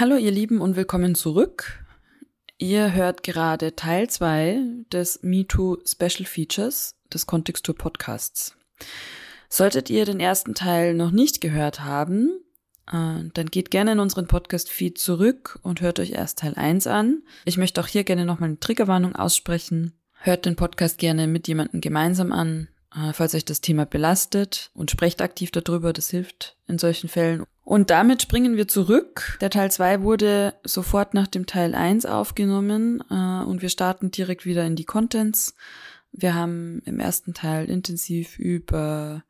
Hallo ihr Lieben und willkommen zurück. Ihr hört gerade Teil 2 des MeToo Special Features des Kontextur Podcasts. Solltet ihr den ersten Teil noch nicht gehört haben, äh, dann geht gerne in unseren Podcast-Feed zurück und hört euch erst Teil 1 an. Ich möchte auch hier gerne nochmal eine Triggerwarnung aussprechen. Hört den Podcast gerne mit jemandem gemeinsam an, äh, falls euch das Thema belastet und sprecht aktiv darüber, das hilft in solchen Fällen. Und damit springen wir zurück. Der Teil 2 wurde sofort nach dem Teil 1 aufgenommen äh, und wir starten direkt wieder in die Contents. Wir haben im ersten Teil intensiv über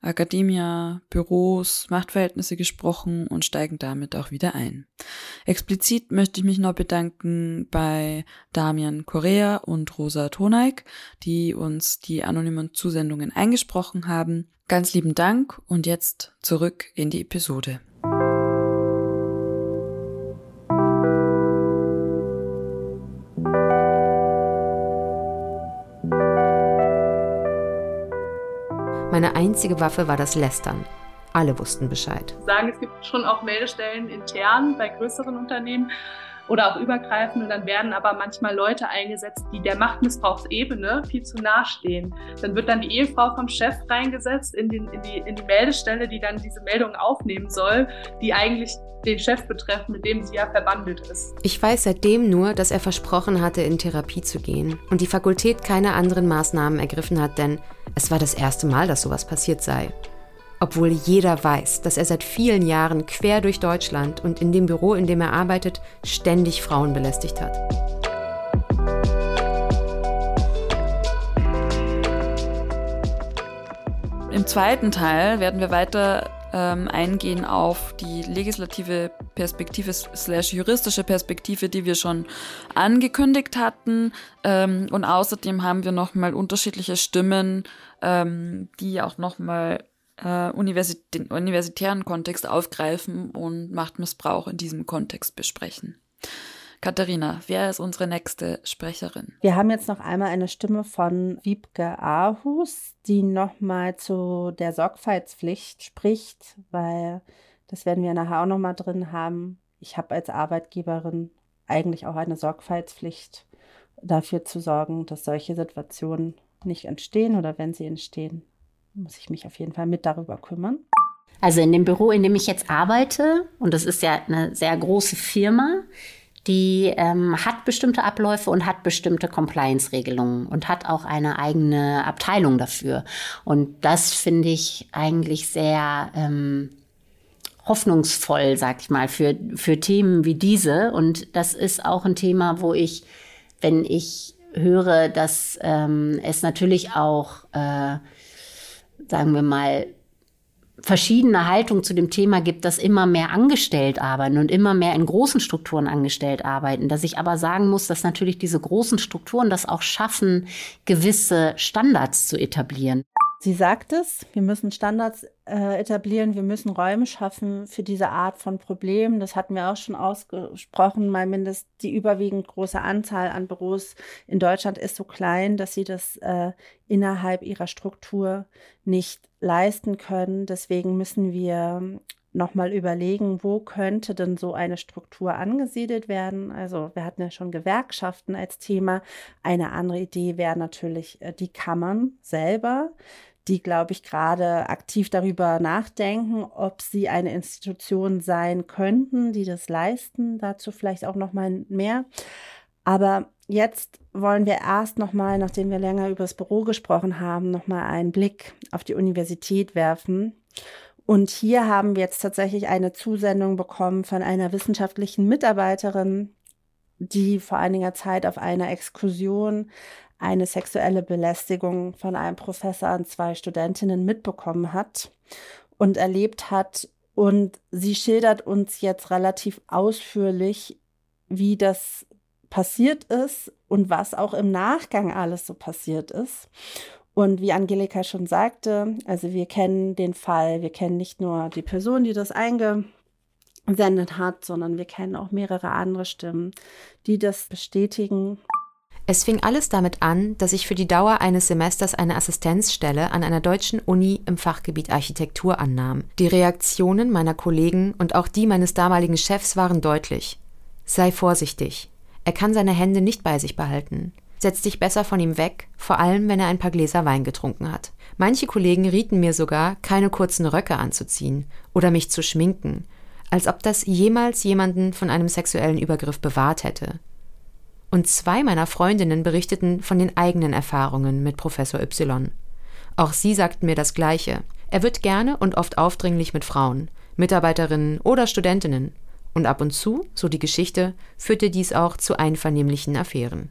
Akademia, Büros, Machtverhältnisse gesprochen und steigen damit auch wieder ein. Explizit möchte ich mich noch bedanken bei Damian Correa und Rosa Toneik, die uns die anonymen Zusendungen eingesprochen haben. Ganz lieben Dank und jetzt zurück in die Episode. Meine einzige Waffe war das Lästern. Alle wussten Bescheid. Sagen, es gibt schon auch Meldestellen intern bei größeren Unternehmen oder auch übergreifend. Und dann werden aber manchmal Leute eingesetzt, die der Machtmissbrauchsebene viel zu nahe stehen. Dann wird dann die Ehefrau vom Chef reingesetzt in, den, in, die, in die Meldestelle, die dann diese Meldung aufnehmen soll, die eigentlich den Chef betreffen, mit dem sie ja verbandelt ist. Ich weiß seitdem nur, dass er versprochen hatte, in Therapie zu gehen und die Fakultät keine anderen Maßnahmen ergriffen hat, denn es war das erste Mal, dass sowas passiert sei obwohl jeder weiß, dass er seit vielen Jahren quer durch Deutschland und in dem Büro, in dem er arbeitet, ständig Frauen belästigt hat. Im zweiten Teil werden wir weiter ähm, eingehen auf die legislative Perspektive slash juristische Perspektive, die wir schon angekündigt hatten. Ähm, und außerdem haben wir nochmal unterschiedliche Stimmen, ähm, die auch nochmal äh, universit den universitären Kontext aufgreifen und Machtmissbrauch in diesem Kontext besprechen. Katharina, wer ist unsere nächste Sprecherin? Wir haben jetzt noch einmal eine Stimme von Wiebke Ahus, die nochmal zu der Sorgfaltspflicht spricht, weil das werden wir nachher auch nochmal drin haben. Ich habe als Arbeitgeberin eigentlich auch eine Sorgfaltspflicht dafür zu sorgen, dass solche Situationen nicht entstehen oder wenn sie entstehen, muss ich mich auf jeden Fall mit darüber kümmern. Also in dem Büro, in dem ich jetzt arbeite, und das ist ja eine sehr große Firma, die ähm, hat bestimmte Abläufe und hat bestimmte Compliance-Regelungen und hat auch eine eigene Abteilung dafür. Und das finde ich eigentlich sehr ähm, hoffnungsvoll, sag ich mal, für, für Themen wie diese. Und das ist auch ein Thema, wo ich, wenn ich höre, dass ähm, es natürlich auch äh, sagen wir mal, verschiedene Haltungen zu dem Thema gibt, dass immer mehr angestellt arbeiten und immer mehr in großen Strukturen angestellt arbeiten. Dass ich aber sagen muss, dass natürlich diese großen Strukturen das auch schaffen, gewisse Standards zu etablieren. Sie sagt es, wir müssen Standards äh, etablieren, wir müssen Räume schaffen für diese Art von Problemen. Das hatten wir auch schon ausgesprochen, mal mindestens die überwiegend große Anzahl an Büros in Deutschland ist so klein, dass sie das äh, innerhalb ihrer Struktur nicht leisten können. Deswegen müssen wir nochmal überlegen, wo könnte denn so eine Struktur angesiedelt werden. Also wir hatten ja schon Gewerkschaften als Thema. Eine andere Idee wäre natürlich äh, die Kammern selber die, glaube ich, gerade aktiv darüber nachdenken, ob sie eine Institution sein könnten, die das leisten. Dazu vielleicht auch noch mal mehr. Aber jetzt wollen wir erst noch mal, nachdem wir länger über das Büro gesprochen haben, noch mal einen Blick auf die Universität werfen. Und hier haben wir jetzt tatsächlich eine Zusendung bekommen von einer wissenschaftlichen Mitarbeiterin, die vor einiger Zeit auf einer Exkursion eine sexuelle Belästigung von einem Professor an zwei Studentinnen mitbekommen hat und erlebt hat. Und sie schildert uns jetzt relativ ausführlich, wie das passiert ist und was auch im Nachgang alles so passiert ist. Und wie Angelika schon sagte, also wir kennen den Fall, wir kennen nicht nur die Person, die das eingesendet hat, sondern wir kennen auch mehrere andere Stimmen, die das bestätigen. Es fing alles damit an, dass ich für die Dauer eines Semesters eine Assistenzstelle an einer deutschen Uni im Fachgebiet Architektur annahm. Die Reaktionen meiner Kollegen und auch die meines damaligen Chefs waren deutlich. Sei vorsichtig. Er kann seine Hände nicht bei sich behalten. Setz dich besser von ihm weg, vor allem wenn er ein paar Gläser Wein getrunken hat. Manche Kollegen rieten mir sogar, keine kurzen Röcke anzuziehen oder mich zu schminken, als ob das jemals jemanden von einem sexuellen Übergriff bewahrt hätte. Und zwei meiner Freundinnen berichteten von den eigenen Erfahrungen mit Professor Y. Auch sie sagten mir das Gleiche. Er wird gerne und oft aufdringlich mit Frauen, Mitarbeiterinnen oder Studentinnen. Und ab und zu, so die Geschichte, führte dies auch zu einvernehmlichen Affären.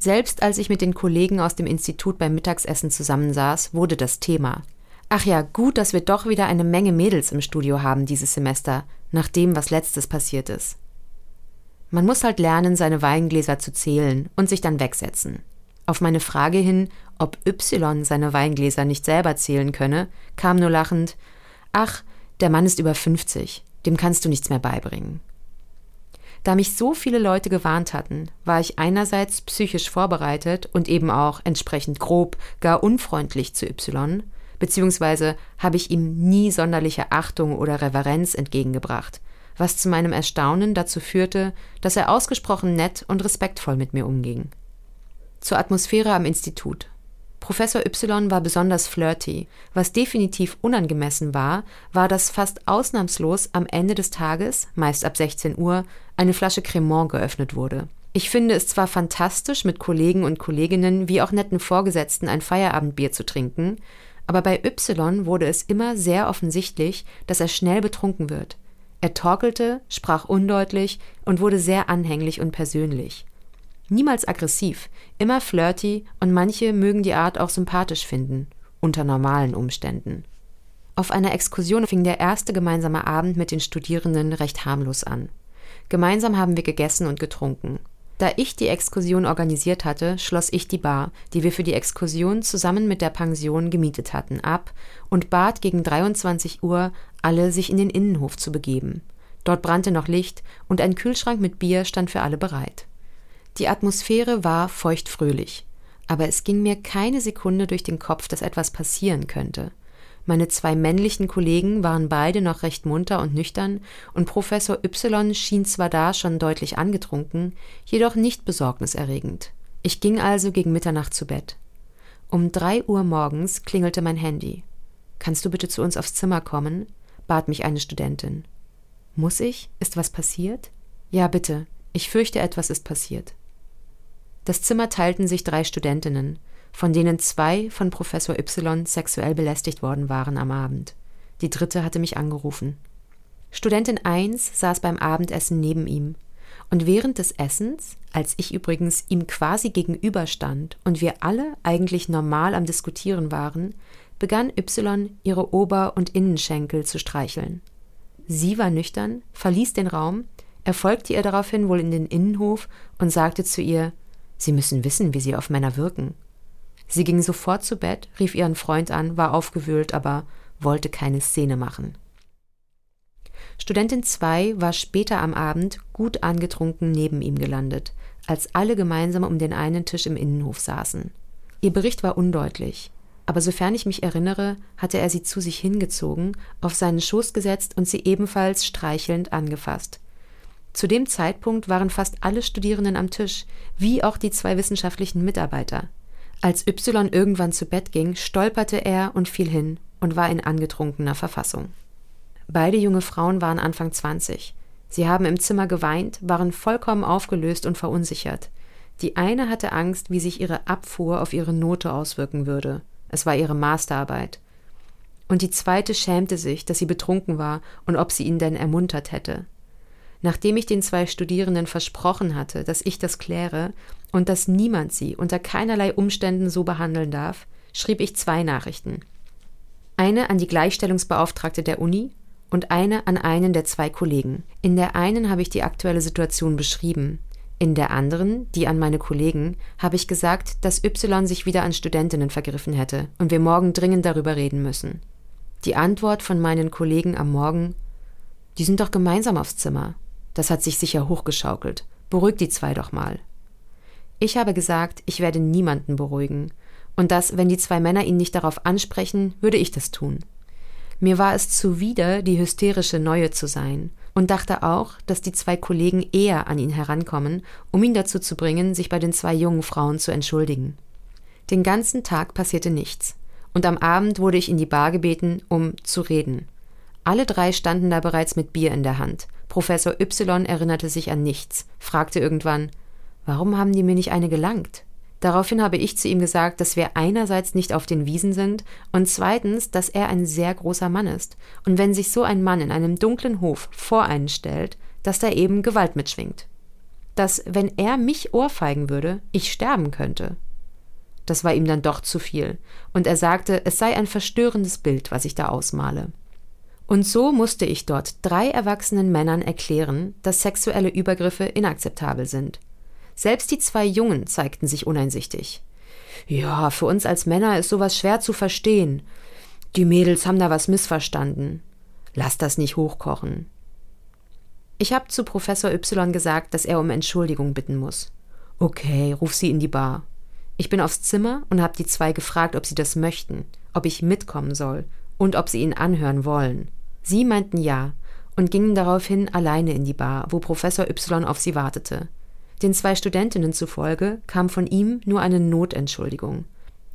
Selbst als ich mit den Kollegen aus dem Institut beim Mittagsessen zusammensaß, wurde das Thema. Ach ja, gut, dass wir doch wieder eine Menge Mädels im Studio haben dieses Semester, nach dem, was letztes passiert ist. Man muss halt lernen, seine Weingläser zu zählen und sich dann wegsetzen. Auf meine Frage hin, ob Y seine Weingläser nicht selber zählen könne, kam nur lachend, ach, der Mann ist über 50, dem kannst du nichts mehr beibringen. Da mich so viele Leute gewarnt hatten, war ich einerseits psychisch vorbereitet und eben auch entsprechend grob, gar unfreundlich zu Y, beziehungsweise habe ich ihm nie sonderliche Achtung oder Reverenz entgegengebracht, was zu meinem Erstaunen dazu führte, dass er ausgesprochen nett und respektvoll mit mir umging. Zur Atmosphäre am Institut. Professor Y war besonders flirty. Was definitiv unangemessen war, war, dass fast ausnahmslos am Ende des Tages, meist ab 16 Uhr, eine Flasche Cremant geöffnet wurde. Ich finde es zwar fantastisch, mit Kollegen und Kolleginnen wie auch netten Vorgesetzten ein Feierabendbier zu trinken, aber bei Y wurde es immer sehr offensichtlich, dass er schnell betrunken wird. Er torkelte, sprach undeutlich und wurde sehr anhänglich und persönlich. Niemals aggressiv, immer flirty und manche mögen die Art auch sympathisch finden, unter normalen Umständen. Auf einer Exkursion fing der erste gemeinsame Abend mit den Studierenden recht harmlos an. Gemeinsam haben wir gegessen und getrunken. Da ich die Exkursion organisiert hatte, schloss ich die Bar, die wir für die Exkursion zusammen mit der Pension gemietet hatten, ab und bat gegen 23 Uhr alle, sich in den Innenhof zu begeben. Dort brannte noch Licht und ein Kühlschrank mit Bier stand für alle bereit. Die Atmosphäre war feuchtfröhlich, aber es ging mir keine Sekunde durch den Kopf, dass etwas passieren könnte. Meine zwei männlichen Kollegen waren beide noch recht munter und nüchtern, und Professor Y schien zwar da schon deutlich angetrunken, jedoch nicht besorgniserregend. Ich ging also gegen Mitternacht zu Bett. Um drei Uhr morgens klingelte mein Handy. Kannst du bitte zu uns aufs Zimmer kommen? bat mich eine Studentin. Muss ich? Ist was passiert? Ja, bitte. Ich fürchte, etwas ist passiert. Das Zimmer teilten sich drei Studentinnen von denen zwei von Professor Y sexuell belästigt worden waren am Abend. Die dritte hatte mich angerufen. Studentin 1 saß beim Abendessen neben ihm. Und während des Essens, als ich übrigens ihm quasi gegenüberstand und wir alle eigentlich normal am Diskutieren waren, begann Y ihre Ober- und Innenschenkel zu streicheln. Sie war nüchtern, verließ den Raum, er folgte ihr daraufhin wohl in den Innenhof und sagte zu ihr, Sie müssen wissen, wie Sie auf Männer wirken. Sie ging sofort zu Bett, rief ihren Freund an, war aufgewühlt, aber wollte keine Szene machen. Studentin 2 war später am Abend gut angetrunken neben ihm gelandet, als alle gemeinsam um den einen Tisch im Innenhof saßen. Ihr Bericht war undeutlich, aber sofern ich mich erinnere, hatte er sie zu sich hingezogen, auf seinen Schoß gesetzt und sie ebenfalls streichelnd angefasst. Zu dem Zeitpunkt waren fast alle Studierenden am Tisch, wie auch die zwei wissenschaftlichen Mitarbeiter. Als Y irgendwann zu Bett ging, stolperte er und fiel hin und war in angetrunkener Verfassung. Beide junge Frauen waren Anfang 20. Sie haben im Zimmer geweint, waren vollkommen aufgelöst und verunsichert. Die eine hatte Angst, wie sich ihre Abfuhr auf ihre Note auswirken würde. Es war ihre Masterarbeit. Und die zweite schämte sich, dass sie betrunken war und ob sie ihn denn ermuntert hätte. Nachdem ich den zwei Studierenden versprochen hatte, dass ich das kläre und dass niemand sie unter keinerlei Umständen so behandeln darf, schrieb ich zwei Nachrichten. Eine an die Gleichstellungsbeauftragte der Uni und eine an einen der zwei Kollegen. In der einen habe ich die aktuelle Situation beschrieben, in der anderen, die an meine Kollegen, habe ich gesagt, dass Y sich wieder an Studentinnen vergriffen hätte und wir morgen dringend darüber reden müssen. Die Antwort von meinen Kollegen am Morgen Die sind doch gemeinsam aufs Zimmer. Das hat sich sicher hochgeschaukelt. Beruhig die zwei doch mal. Ich habe gesagt, ich werde niemanden beruhigen und dass, wenn die zwei Männer ihn nicht darauf ansprechen, würde ich das tun. Mir war es zuwider, die hysterische Neue zu sein und dachte auch, dass die zwei Kollegen eher an ihn herankommen, um ihn dazu zu bringen, sich bei den zwei jungen Frauen zu entschuldigen. Den ganzen Tag passierte nichts, und am Abend wurde ich in die Bar gebeten, um zu reden. Alle drei standen da bereits mit Bier in der Hand. Professor Y erinnerte sich an nichts, fragte irgendwann Warum haben die mir nicht eine gelangt? Daraufhin habe ich zu ihm gesagt, dass wir einerseits nicht auf den Wiesen sind und zweitens, dass er ein sehr großer Mann ist. Und wenn sich so ein Mann in einem dunklen Hof vor einen stellt, dass da eben Gewalt mitschwingt. Dass, wenn er mich ohrfeigen würde, ich sterben könnte. Das war ihm dann doch zu viel, und er sagte, es sei ein verstörendes Bild, was ich da ausmale. Und so musste ich dort drei erwachsenen Männern erklären, dass sexuelle Übergriffe inakzeptabel sind, selbst die zwei Jungen zeigten sich uneinsichtig. Ja, für uns als Männer ist sowas schwer zu verstehen. Die Mädels haben da was missverstanden. Lass das nicht hochkochen. Ich habe zu Professor Y gesagt, dass er um Entschuldigung bitten muss. Okay, ruf sie in die Bar. Ich bin aufs Zimmer und habe die zwei gefragt, ob sie das möchten, ob ich mitkommen soll und ob sie ihn anhören wollen. Sie meinten ja und gingen daraufhin alleine in die Bar, wo Professor Y auf sie wartete. Den zwei Studentinnen zufolge kam von ihm nur eine Notentschuldigung.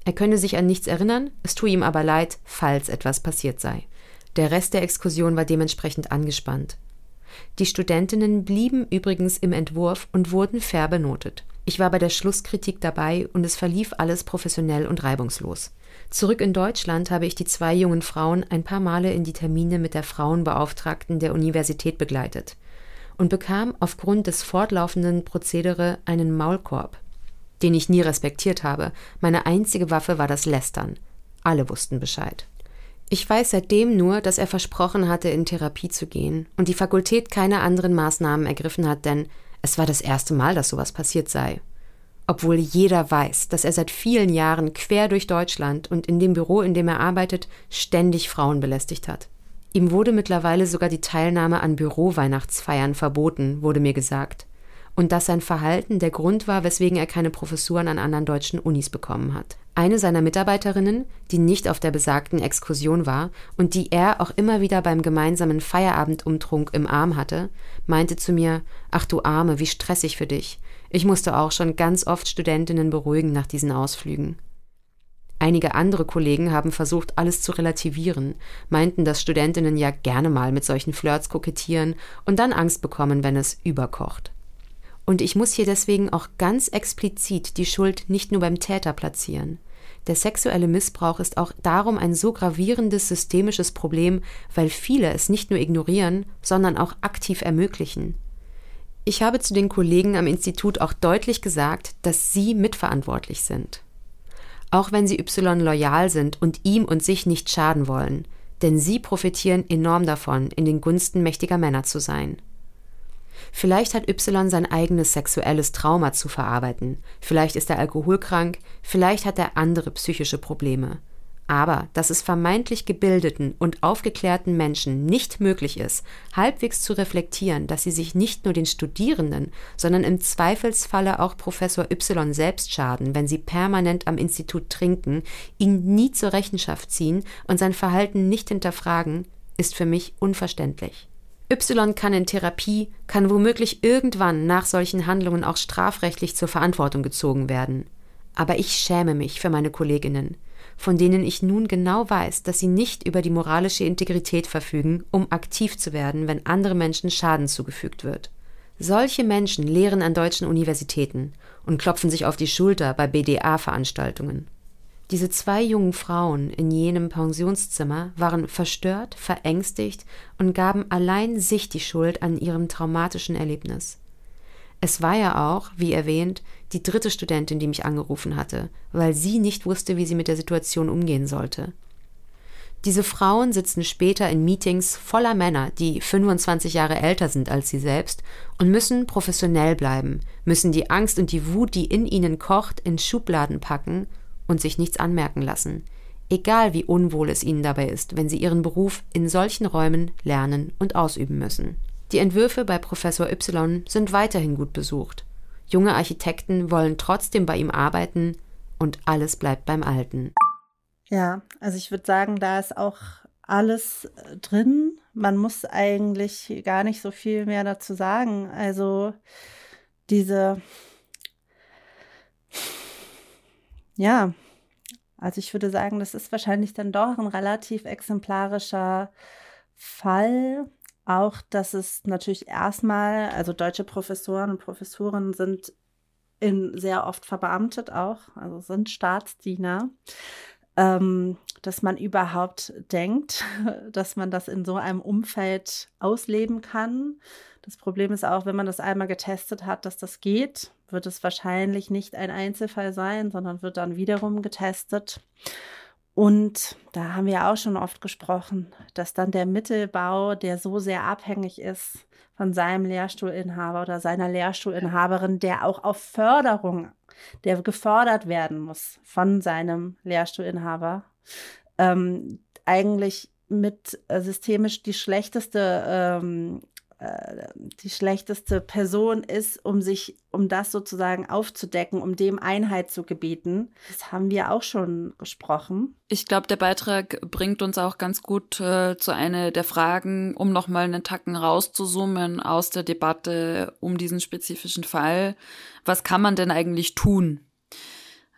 Er könne sich an nichts erinnern, es tue ihm aber leid, falls etwas passiert sei. Der Rest der Exkursion war dementsprechend angespannt. Die Studentinnen blieben übrigens im Entwurf und wurden fair benotet. Ich war bei der Schlusskritik dabei und es verlief alles professionell und reibungslos. Zurück in Deutschland habe ich die zwei jungen Frauen ein paar Male in die Termine mit der Frauenbeauftragten der Universität begleitet und bekam aufgrund des fortlaufenden Prozedere einen Maulkorb, den ich nie respektiert habe. Meine einzige Waffe war das Lästern. Alle wussten Bescheid. Ich weiß seitdem nur, dass er versprochen hatte, in Therapie zu gehen und die Fakultät keine anderen Maßnahmen ergriffen hat, denn es war das erste Mal, dass sowas passiert sei. Obwohl jeder weiß, dass er seit vielen Jahren quer durch Deutschland und in dem Büro, in dem er arbeitet, ständig Frauen belästigt hat. Ihm wurde mittlerweile sogar die Teilnahme an Büroweihnachtsfeiern verboten, wurde mir gesagt. Und dass sein Verhalten der Grund war, weswegen er keine Professuren an anderen deutschen Unis bekommen hat. Eine seiner Mitarbeiterinnen, die nicht auf der besagten Exkursion war und die er auch immer wieder beim gemeinsamen Feierabendumtrunk im Arm hatte, meinte zu mir, ach du Arme, wie stressig für dich. Ich musste auch schon ganz oft Studentinnen beruhigen nach diesen Ausflügen. Einige andere Kollegen haben versucht, alles zu relativieren, meinten, dass Studentinnen ja gerne mal mit solchen Flirts kokettieren und dann Angst bekommen, wenn es überkocht. Und ich muss hier deswegen auch ganz explizit die Schuld nicht nur beim Täter platzieren. Der sexuelle Missbrauch ist auch darum ein so gravierendes systemisches Problem, weil viele es nicht nur ignorieren, sondern auch aktiv ermöglichen. Ich habe zu den Kollegen am Institut auch deutlich gesagt, dass sie mitverantwortlich sind. Auch wenn sie Y loyal sind und ihm und sich nicht schaden wollen, denn sie profitieren enorm davon, in den Gunsten mächtiger Männer zu sein. Vielleicht hat Y sein eigenes sexuelles Trauma zu verarbeiten, vielleicht ist er alkoholkrank, vielleicht hat er andere psychische Probleme aber dass es vermeintlich gebildeten und aufgeklärten Menschen nicht möglich ist, halbwegs zu reflektieren, dass sie sich nicht nur den Studierenden, sondern im Zweifelsfalle auch Professor Y selbst schaden, wenn sie permanent am Institut trinken, ihn nie zur Rechenschaft ziehen und sein Verhalten nicht hinterfragen, ist für mich unverständlich. Y kann in Therapie, kann womöglich irgendwann nach solchen Handlungen auch strafrechtlich zur Verantwortung gezogen werden. Aber ich schäme mich für meine Kolleginnen von denen ich nun genau weiß, dass sie nicht über die moralische Integrität verfügen, um aktiv zu werden, wenn andere Menschen Schaden zugefügt wird. Solche Menschen lehren an deutschen Universitäten und klopfen sich auf die Schulter bei BDA-Veranstaltungen. Diese zwei jungen Frauen in jenem Pensionszimmer waren verstört, verängstigt und gaben allein sich die Schuld an ihrem traumatischen Erlebnis. Es war ja auch, wie erwähnt, die dritte Studentin, die mich angerufen hatte, weil sie nicht wusste, wie sie mit der Situation umgehen sollte. Diese Frauen sitzen später in Meetings voller Männer, die 25 Jahre älter sind als sie selbst und müssen professionell bleiben, müssen die Angst und die Wut, die in ihnen kocht, in Schubladen packen und sich nichts anmerken lassen, egal wie unwohl es ihnen dabei ist, wenn sie ihren Beruf in solchen Räumen lernen und ausüben müssen. Die Entwürfe bei Professor Y sind weiterhin gut besucht. Junge Architekten wollen trotzdem bei ihm arbeiten und alles bleibt beim Alten. Ja, also ich würde sagen, da ist auch alles äh, drin. Man muss eigentlich gar nicht so viel mehr dazu sagen. Also diese, ja, also ich würde sagen, das ist wahrscheinlich dann doch ein relativ exemplarischer Fall. Auch, dass es natürlich erstmal, also deutsche Professoren und Professorinnen sind in sehr oft verbeamtet auch, also sind Staatsdiener ähm, dass man überhaupt denkt, dass man das in so einem Umfeld ausleben kann. Das Problem ist auch, wenn man das einmal getestet hat, dass das geht, wird es wahrscheinlich nicht ein Einzelfall sein, sondern wird dann wiederum getestet. Und da haben wir auch schon oft gesprochen, dass dann der Mittelbau, der so sehr abhängig ist von seinem Lehrstuhlinhaber oder seiner Lehrstuhlinhaberin, der auch auf Förderung der gefordert werden muss von seinem Lehrstuhlinhaber, ähm, eigentlich mit äh, systemisch die schlechteste ähm, äh, die schlechteste Person ist, um sich, um das sozusagen aufzudecken, um dem Einheit zu gebieten. Das haben wir auch schon gesprochen. Ich glaube, der Beitrag bringt uns auch ganz gut äh, zu einer der Fragen, um nochmal einen Tacken rauszuzoomen aus der Debatte um diesen spezifischen Fall. Was kann man denn eigentlich tun?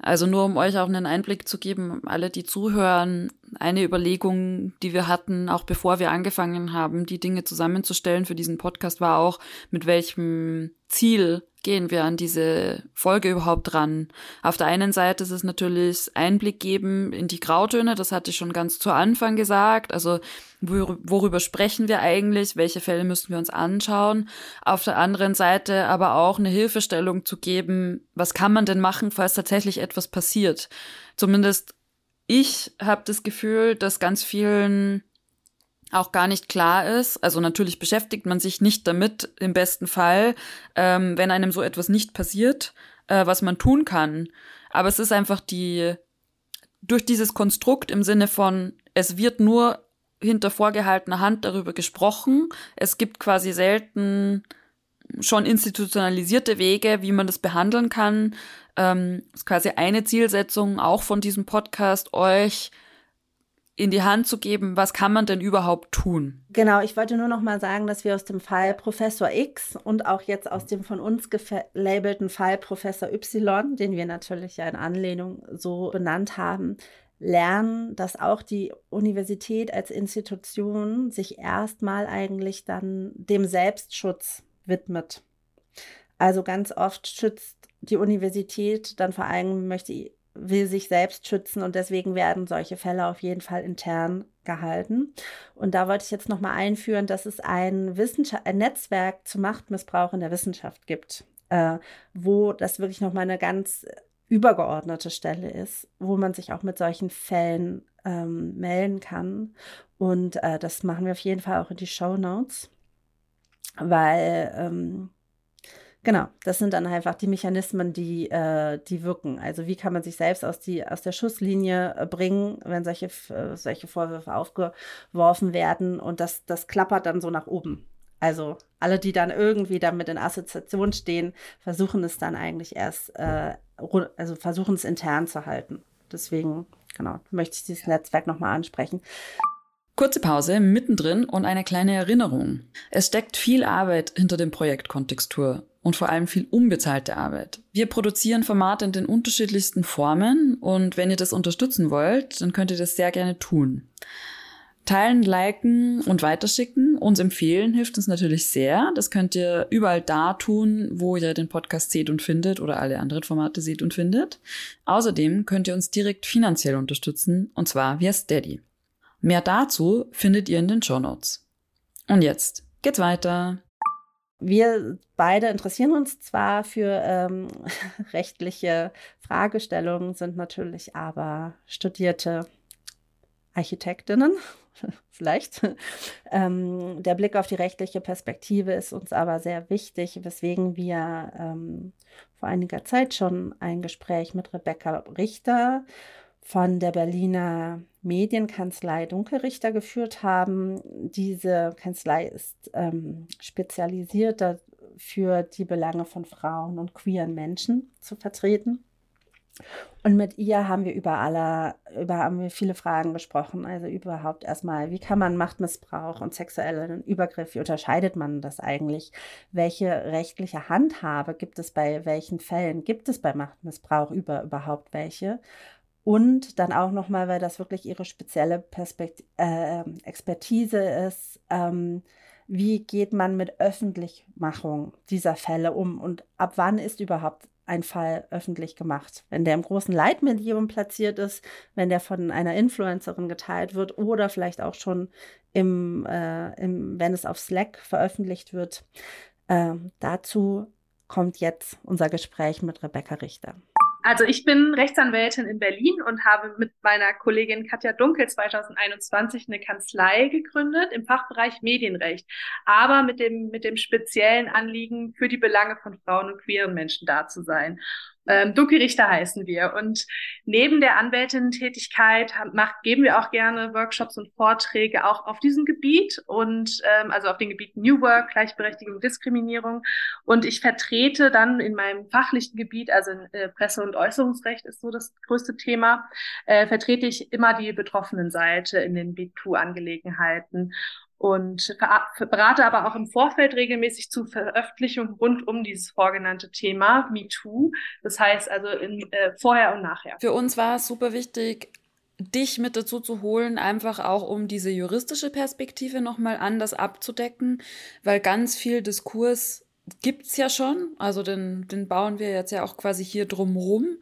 Also nur um euch auch einen Einblick zu geben, alle, die zuhören, eine Überlegung, die wir hatten, auch bevor wir angefangen haben, die Dinge zusammenzustellen für diesen Podcast, war auch, mit welchem Ziel gehen wir an diese Folge überhaupt ran? Auf der einen Seite ist es natürlich Einblick geben in die Grautöne, das hatte ich schon ganz zu Anfang gesagt. Also worüber sprechen wir eigentlich? Welche Fälle müssen wir uns anschauen? Auf der anderen Seite aber auch eine Hilfestellung zu geben, was kann man denn machen, falls tatsächlich etwas passiert? Zumindest ich habe das Gefühl, dass ganz vielen auch gar nicht klar ist. Also natürlich beschäftigt man sich nicht damit, im besten Fall, ähm, wenn einem so etwas nicht passiert, äh, was man tun kann. Aber es ist einfach die, durch dieses Konstrukt im Sinne von, es wird nur hinter vorgehaltener Hand darüber gesprochen. Es gibt quasi selten schon institutionalisierte Wege, wie man das behandeln kann. Ähm, ist quasi eine Zielsetzung auch von diesem Podcast, euch in die Hand zu geben, was kann man denn überhaupt tun? Genau, ich wollte nur noch mal sagen, dass wir aus dem Fall Professor X und auch jetzt aus dem von uns gelabelten Fall Professor Y, den wir natürlich ja in Anlehnung so benannt haben, lernen, dass auch die Universität als Institution sich erstmal eigentlich dann dem Selbstschutz widmet. Also ganz oft schützt die Universität dann vor allem möchte, will sich selbst schützen und deswegen werden solche Fälle auf jeden Fall intern gehalten. Und da wollte ich jetzt nochmal einführen, dass es ein, ein Netzwerk zu Machtmissbrauch in der Wissenschaft gibt, äh, wo das wirklich nochmal eine ganz übergeordnete Stelle ist, wo man sich auch mit solchen Fällen ähm, melden kann. Und äh, das machen wir auf jeden Fall auch in die Show Notes, weil ähm, Genau, das sind dann einfach die Mechanismen, die, äh, die wirken. Also wie kann man sich selbst aus, die, aus der Schusslinie äh, bringen, wenn solche, äh, solche Vorwürfe aufgeworfen werden und das, das klappert dann so nach oben. Also alle, die dann irgendwie damit in Assoziation stehen, versuchen es dann eigentlich erst, äh, also versuchen es intern zu halten. Deswegen, genau, möchte ich dieses Netzwerk nochmal ansprechen. Kurze Pause, mittendrin und eine kleine Erinnerung. Es steckt viel Arbeit hinter dem Projekt Kontextur und vor allem viel unbezahlte Arbeit. Wir produzieren Formate in den unterschiedlichsten Formen und wenn ihr das unterstützen wollt, dann könnt ihr das sehr gerne tun. Teilen, liken und weiterschicken, uns empfehlen, hilft uns natürlich sehr. Das könnt ihr überall da tun, wo ihr den Podcast seht und findet oder alle anderen Formate seht und findet. Außerdem könnt ihr uns direkt finanziell unterstützen und zwar via Steady. Mehr dazu findet ihr in den Show Notes. Und jetzt geht's weiter wir beide interessieren uns zwar für ähm, rechtliche Fragestellungen, sind natürlich aber studierte Architektinnen, vielleicht. Ähm, der Blick auf die rechtliche Perspektive ist uns aber sehr wichtig, weswegen wir ähm, vor einiger Zeit schon ein Gespräch mit Rebecca Richter von der Berliner Medienkanzlei Dunkelrichter geführt haben. Diese Kanzlei ist ähm, spezialisiert für die Belange von Frauen und queeren Menschen zu vertreten. Und mit ihr haben wir über alle, über haben wir viele Fragen gesprochen. Also überhaupt erstmal, wie kann man Machtmissbrauch und sexuellen Übergriff, wie unterscheidet man das eigentlich? Welche rechtliche Handhabe gibt es bei welchen Fällen? Gibt es bei Machtmissbrauch über überhaupt welche? Und dann auch nochmal, weil das wirklich ihre spezielle Perspekt äh, Expertise ist, ähm, wie geht man mit Öffentlichmachung dieser Fälle um und ab wann ist überhaupt ein Fall öffentlich gemacht. Wenn der im großen Leitmedium platziert ist, wenn der von einer Influencerin geteilt wird oder vielleicht auch schon im, äh, im wenn es auf Slack veröffentlicht wird. Äh, dazu kommt jetzt unser Gespräch mit Rebecca Richter. Also ich bin Rechtsanwältin in Berlin und habe mit meiner Kollegin Katja Dunkel 2021 eine Kanzlei gegründet im Fachbereich Medienrecht, aber mit dem, mit dem speziellen Anliegen, für die Belange von Frauen und queeren Menschen da zu sein. Ähm, Dunkelrichter heißen wir. Und neben der Anwältin-Tätigkeit geben wir auch gerne Workshops und Vorträge auch auf diesem Gebiet und ähm, also auf den Gebieten New Work, Gleichberechtigung, Diskriminierung. Und ich vertrete dann in meinem fachlichen Gebiet, also in, äh, Presse- und Äußerungsrecht ist so das größte Thema, äh, vertrete ich immer die betroffenen Seite in den B2-Angelegenheiten und berate aber auch im Vorfeld regelmäßig zu Veröffentlichungen rund um dieses vorgenannte Thema MeToo. Das heißt also in, äh, vorher und nachher. Für uns war es super wichtig, dich mit dazu zu holen, einfach auch um diese juristische Perspektive nochmal anders abzudecken, weil ganz viel Diskurs gibt's ja schon, also den, den bauen wir jetzt ja auch quasi hier drumrum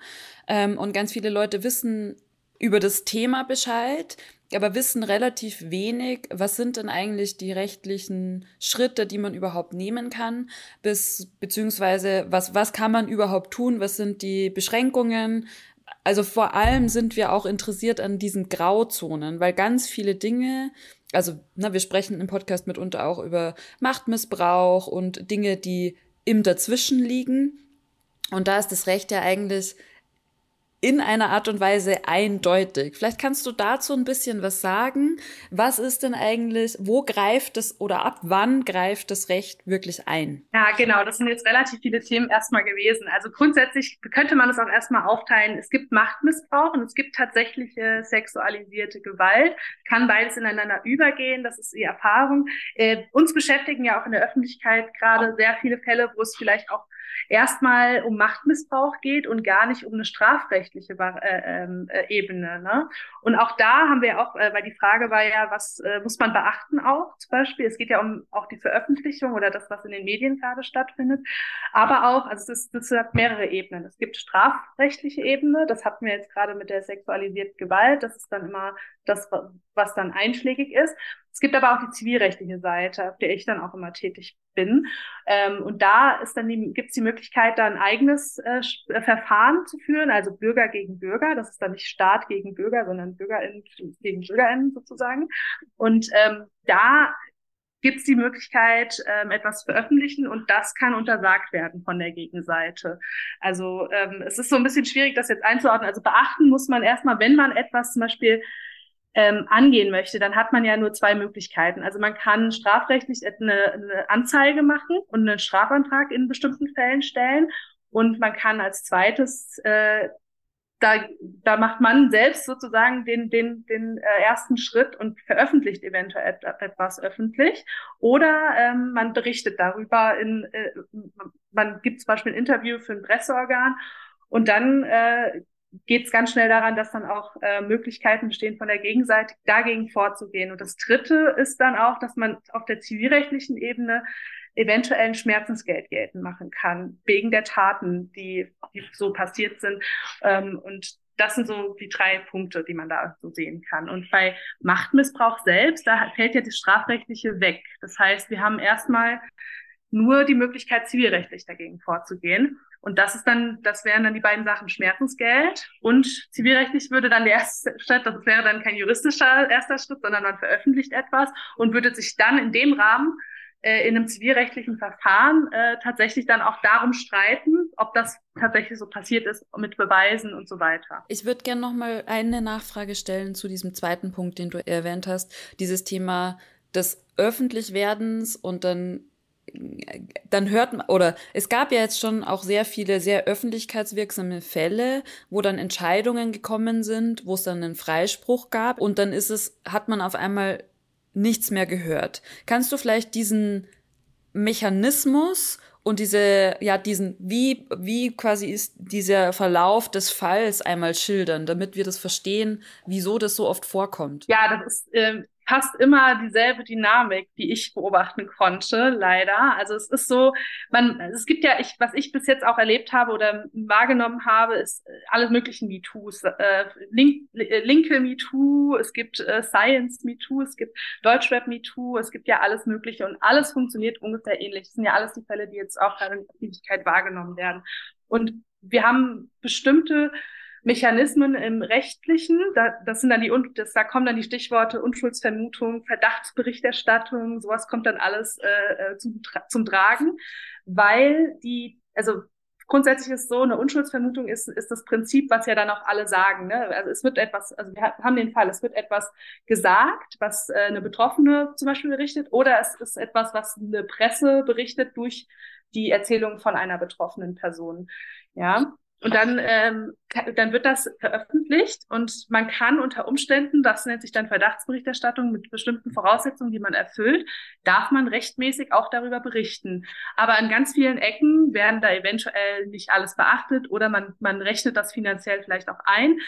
ähm, und ganz viele Leute wissen über das Thema Bescheid, aber wissen relativ wenig, was sind denn eigentlich die rechtlichen Schritte, die man überhaupt nehmen kann, bis, beziehungsweise was, was kann man überhaupt tun, was sind die Beschränkungen. Also vor allem sind wir auch interessiert an diesen Grauzonen, weil ganz viele Dinge, also na, wir sprechen im Podcast mitunter auch über Machtmissbrauch und Dinge, die im Dazwischen liegen. Und da ist das Recht ja eigentlich in einer Art und Weise eindeutig. Vielleicht kannst du dazu ein bisschen was sagen. Was ist denn eigentlich, wo greift es oder ab wann greift das Recht wirklich ein? Ja, genau. Das sind jetzt relativ viele Themen erstmal gewesen. Also grundsätzlich könnte man es auch erstmal aufteilen. Es gibt Machtmissbrauch und es gibt tatsächliche sexualisierte Gewalt. Kann beides ineinander übergehen. Das ist die Erfahrung. Äh, uns beschäftigen ja auch in der Öffentlichkeit gerade sehr viele Fälle, wo es vielleicht auch erstmal um Machtmissbrauch geht und gar nicht um eine strafrechtliche äh, ähm, äh, Ebene. Ne? Und auch da haben wir auch, äh, weil die Frage war ja, was äh, muss man beachten auch zum Beispiel? Es geht ja um auch die Veröffentlichung oder das, was in den Medien gerade stattfindet. Aber auch, also das, das hat mehrere Ebenen. Es gibt strafrechtliche Ebene, das hatten wir jetzt gerade mit der sexualisierten Gewalt, das ist dann immer das, was dann einschlägig ist. Es gibt aber auch die zivilrechtliche Seite, auf der ich dann auch immer tätig bin. Ähm, und da ist dann die, gibt es die Möglichkeit, da ein eigenes äh, äh, Verfahren zu führen, also Bürger gegen Bürger. Das ist dann nicht Staat gegen Bürger, sondern BürgerInnen gegen BürgerInnen sozusagen. Und ähm, da gibt es die Möglichkeit, ähm, etwas zu veröffentlichen und das kann untersagt werden von der Gegenseite. Also ähm, es ist so ein bisschen schwierig, das jetzt einzuordnen. Also beachten muss man erstmal, wenn man etwas zum Beispiel ähm, angehen möchte, dann hat man ja nur zwei Möglichkeiten. Also man kann strafrechtlich eine, eine Anzeige machen und einen Strafantrag in bestimmten Fällen stellen. Und man kann als zweites, äh, da, da macht man selbst sozusagen den, den, den äh, ersten Schritt und veröffentlicht eventuell etwas öffentlich. Oder ähm, man berichtet darüber in, äh, man gibt zum Beispiel ein Interview für ein Presseorgan und dann äh, geht es ganz schnell daran, dass dann auch äh, Möglichkeiten bestehen von der Gegenseite, dagegen vorzugehen. Und das Dritte ist dann auch, dass man auf der zivilrechtlichen Ebene eventuell ein Schmerzensgeld geltend machen kann, wegen der Taten, die, die so passiert sind. Ähm, und das sind so die drei Punkte, die man da so sehen kann. Und bei Machtmissbrauch selbst, da fällt ja das Strafrechtliche weg. Das heißt, wir haben erstmal nur die Möglichkeit, zivilrechtlich dagegen vorzugehen. Und das ist dann, das wären dann die beiden Sachen Schmerzensgeld und zivilrechtlich würde dann der erste Schritt, das wäre dann kein juristischer erster Schritt, sondern man veröffentlicht etwas und würde sich dann in dem Rahmen äh, in einem zivilrechtlichen Verfahren äh, tatsächlich dann auch darum streiten, ob das tatsächlich so passiert ist mit Beweisen und so weiter. Ich würde gerne noch mal eine Nachfrage stellen zu diesem zweiten Punkt, den du erwähnt hast, dieses Thema des Öffentlichwerdens und dann dann hört man, oder es gab ja jetzt schon auch sehr viele sehr öffentlichkeitswirksame Fälle, wo dann Entscheidungen gekommen sind, wo es dann einen Freispruch gab und dann ist es, hat man auf einmal nichts mehr gehört. Kannst du vielleicht diesen Mechanismus und diese, ja, diesen, wie, wie quasi ist dieser Verlauf des Falls einmal schildern, damit wir das verstehen, wieso das so oft vorkommt? Ja, das ist, äh, fast immer dieselbe Dynamik, die ich beobachten konnte, leider. Also es ist so, man, es gibt ja, ich, was ich bis jetzt auch erlebt habe oder wahrgenommen habe, ist äh, alle möglichen MeToos. Äh, Link, äh, Linke MeToo, es gibt äh, Science MeToo, es gibt Deutschrap MeToo, es gibt ja alles Mögliche und alles funktioniert ungefähr ähnlich. Das sind ja alles die Fälle, die jetzt auch gerade in der Öffentlichkeit wahrgenommen werden. Und wir haben bestimmte Mechanismen im Rechtlichen. Da, das sind dann die, das, da kommen dann die Stichworte Unschuldsvermutung, Verdachtsberichterstattung, sowas kommt dann alles äh, äh zum, zum Tragen, weil die, also grundsätzlich ist so, eine Unschuldsvermutung ist, ist das Prinzip, was ja dann auch alle sagen. Ne? Also es wird etwas, also wir haben den Fall, es wird etwas gesagt, was äh, eine Betroffene zum Beispiel berichtet, oder es ist etwas, was eine Presse berichtet durch die Erzählung von einer betroffenen Person. Ja, und dann, ähm, dann wird das veröffentlicht und man kann unter Umständen, das nennt sich dann Verdachtsberichterstattung mit bestimmten Voraussetzungen, die man erfüllt, darf man rechtmäßig auch darüber berichten. Aber an ganz vielen Ecken werden da eventuell nicht alles beachtet oder man, man rechnet das finanziell vielleicht auch ein.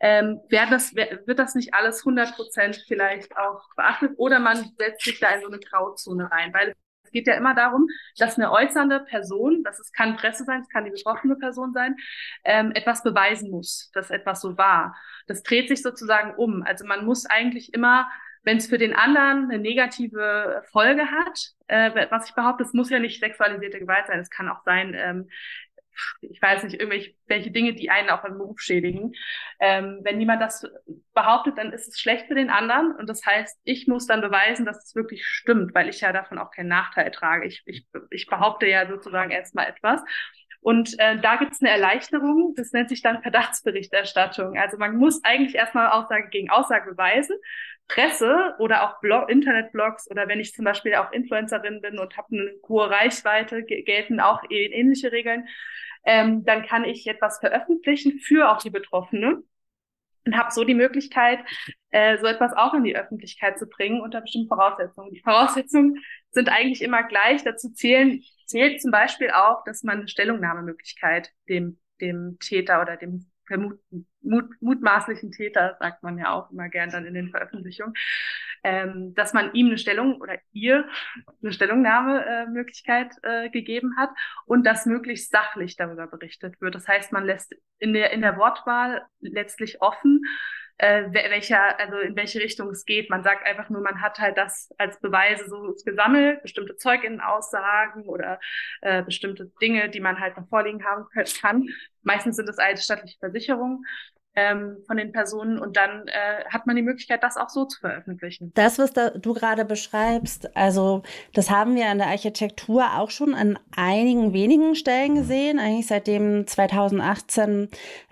Ähm, wird, das, wird das nicht alles 100 Prozent vielleicht auch beachtet oder man setzt sich da in so eine Grauzone rein, weil geht ja immer darum, dass eine äußernde Person, das ist, kann Presse sein, es kann die betroffene Person sein, ähm, etwas beweisen muss, dass etwas so war. Das dreht sich sozusagen um. Also man muss eigentlich immer wenn es für den anderen eine negative Folge hat, äh, was ich behaupte, es muss ja nicht sexualisierte Gewalt sein, es kann auch sein, ähm, ich weiß nicht, irgendwelche welche Dinge, die einen auch im Beruf schädigen. Ähm, wenn niemand das behauptet, dann ist es schlecht für den anderen. Und das heißt, ich muss dann beweisen, dass es wirklich stimmt, weil ich ja davon auch keinen Nachteil trage. Ich, ich, ich behaupte ja sozusagen erstmal etwas. Und äh, da gibt es eine Erleichterung, das nennt sich dann Verdachtsberichterstattung. Also man muss eigentlich erstmal Aussage gegen Aussage beweisen. Presse oder auch Blog, Internetblogs oder wenn ich zum Beispiel auch Influencerin bin und habe eine hohe Reichweite, gelten auch ähnliche Regeln ähm, dann kann ich etwas veröffentlichen für auch die Betroffene und habe so die Möglichkeit, äh, so etwas auch in die Öffentlichkeit zu bringen unter bestimmten Voraussetzungen. Die Voraussetzungen sind eigentlich immer gleich. Dazu zählen zählt zum Beispiel auch, dass man eine Stellungnahmemöglichkeit dem dem Täter oder dem vermuten, mut, mutmaßlichen Täter, sagt man ja auch immer gern dann in den Veröffentlichungen, ähm, dass man ihm eine Stellung oder ihr eine Stellungnahmemöglichkeit äh, äh, gegeben hat und dass möglichst sachlich darüber berichtet wird. Das heißt, man lässt in der, in der Wortwahl letztlich offen, äh, welcher, also in welche Richtung es geht. Man sagt einfach nur, man hat halt das als Beweise so gesammelt, bestimmte Zeuginnenaussagen oder äh, bestimmte Dinge, die man halt noch vorliegen haben kann. Meistens sind es alte staatliche Versicherungen ähm, von den Personen und dann äh, hat man die Möglichkeit, das auch so zu veröffentlichen. Das, was da, du gerade beschreibst, also das haben wir an der Architektur auch schon an einigen wenigen Stellen gesehen, eigentlich seitdem 2018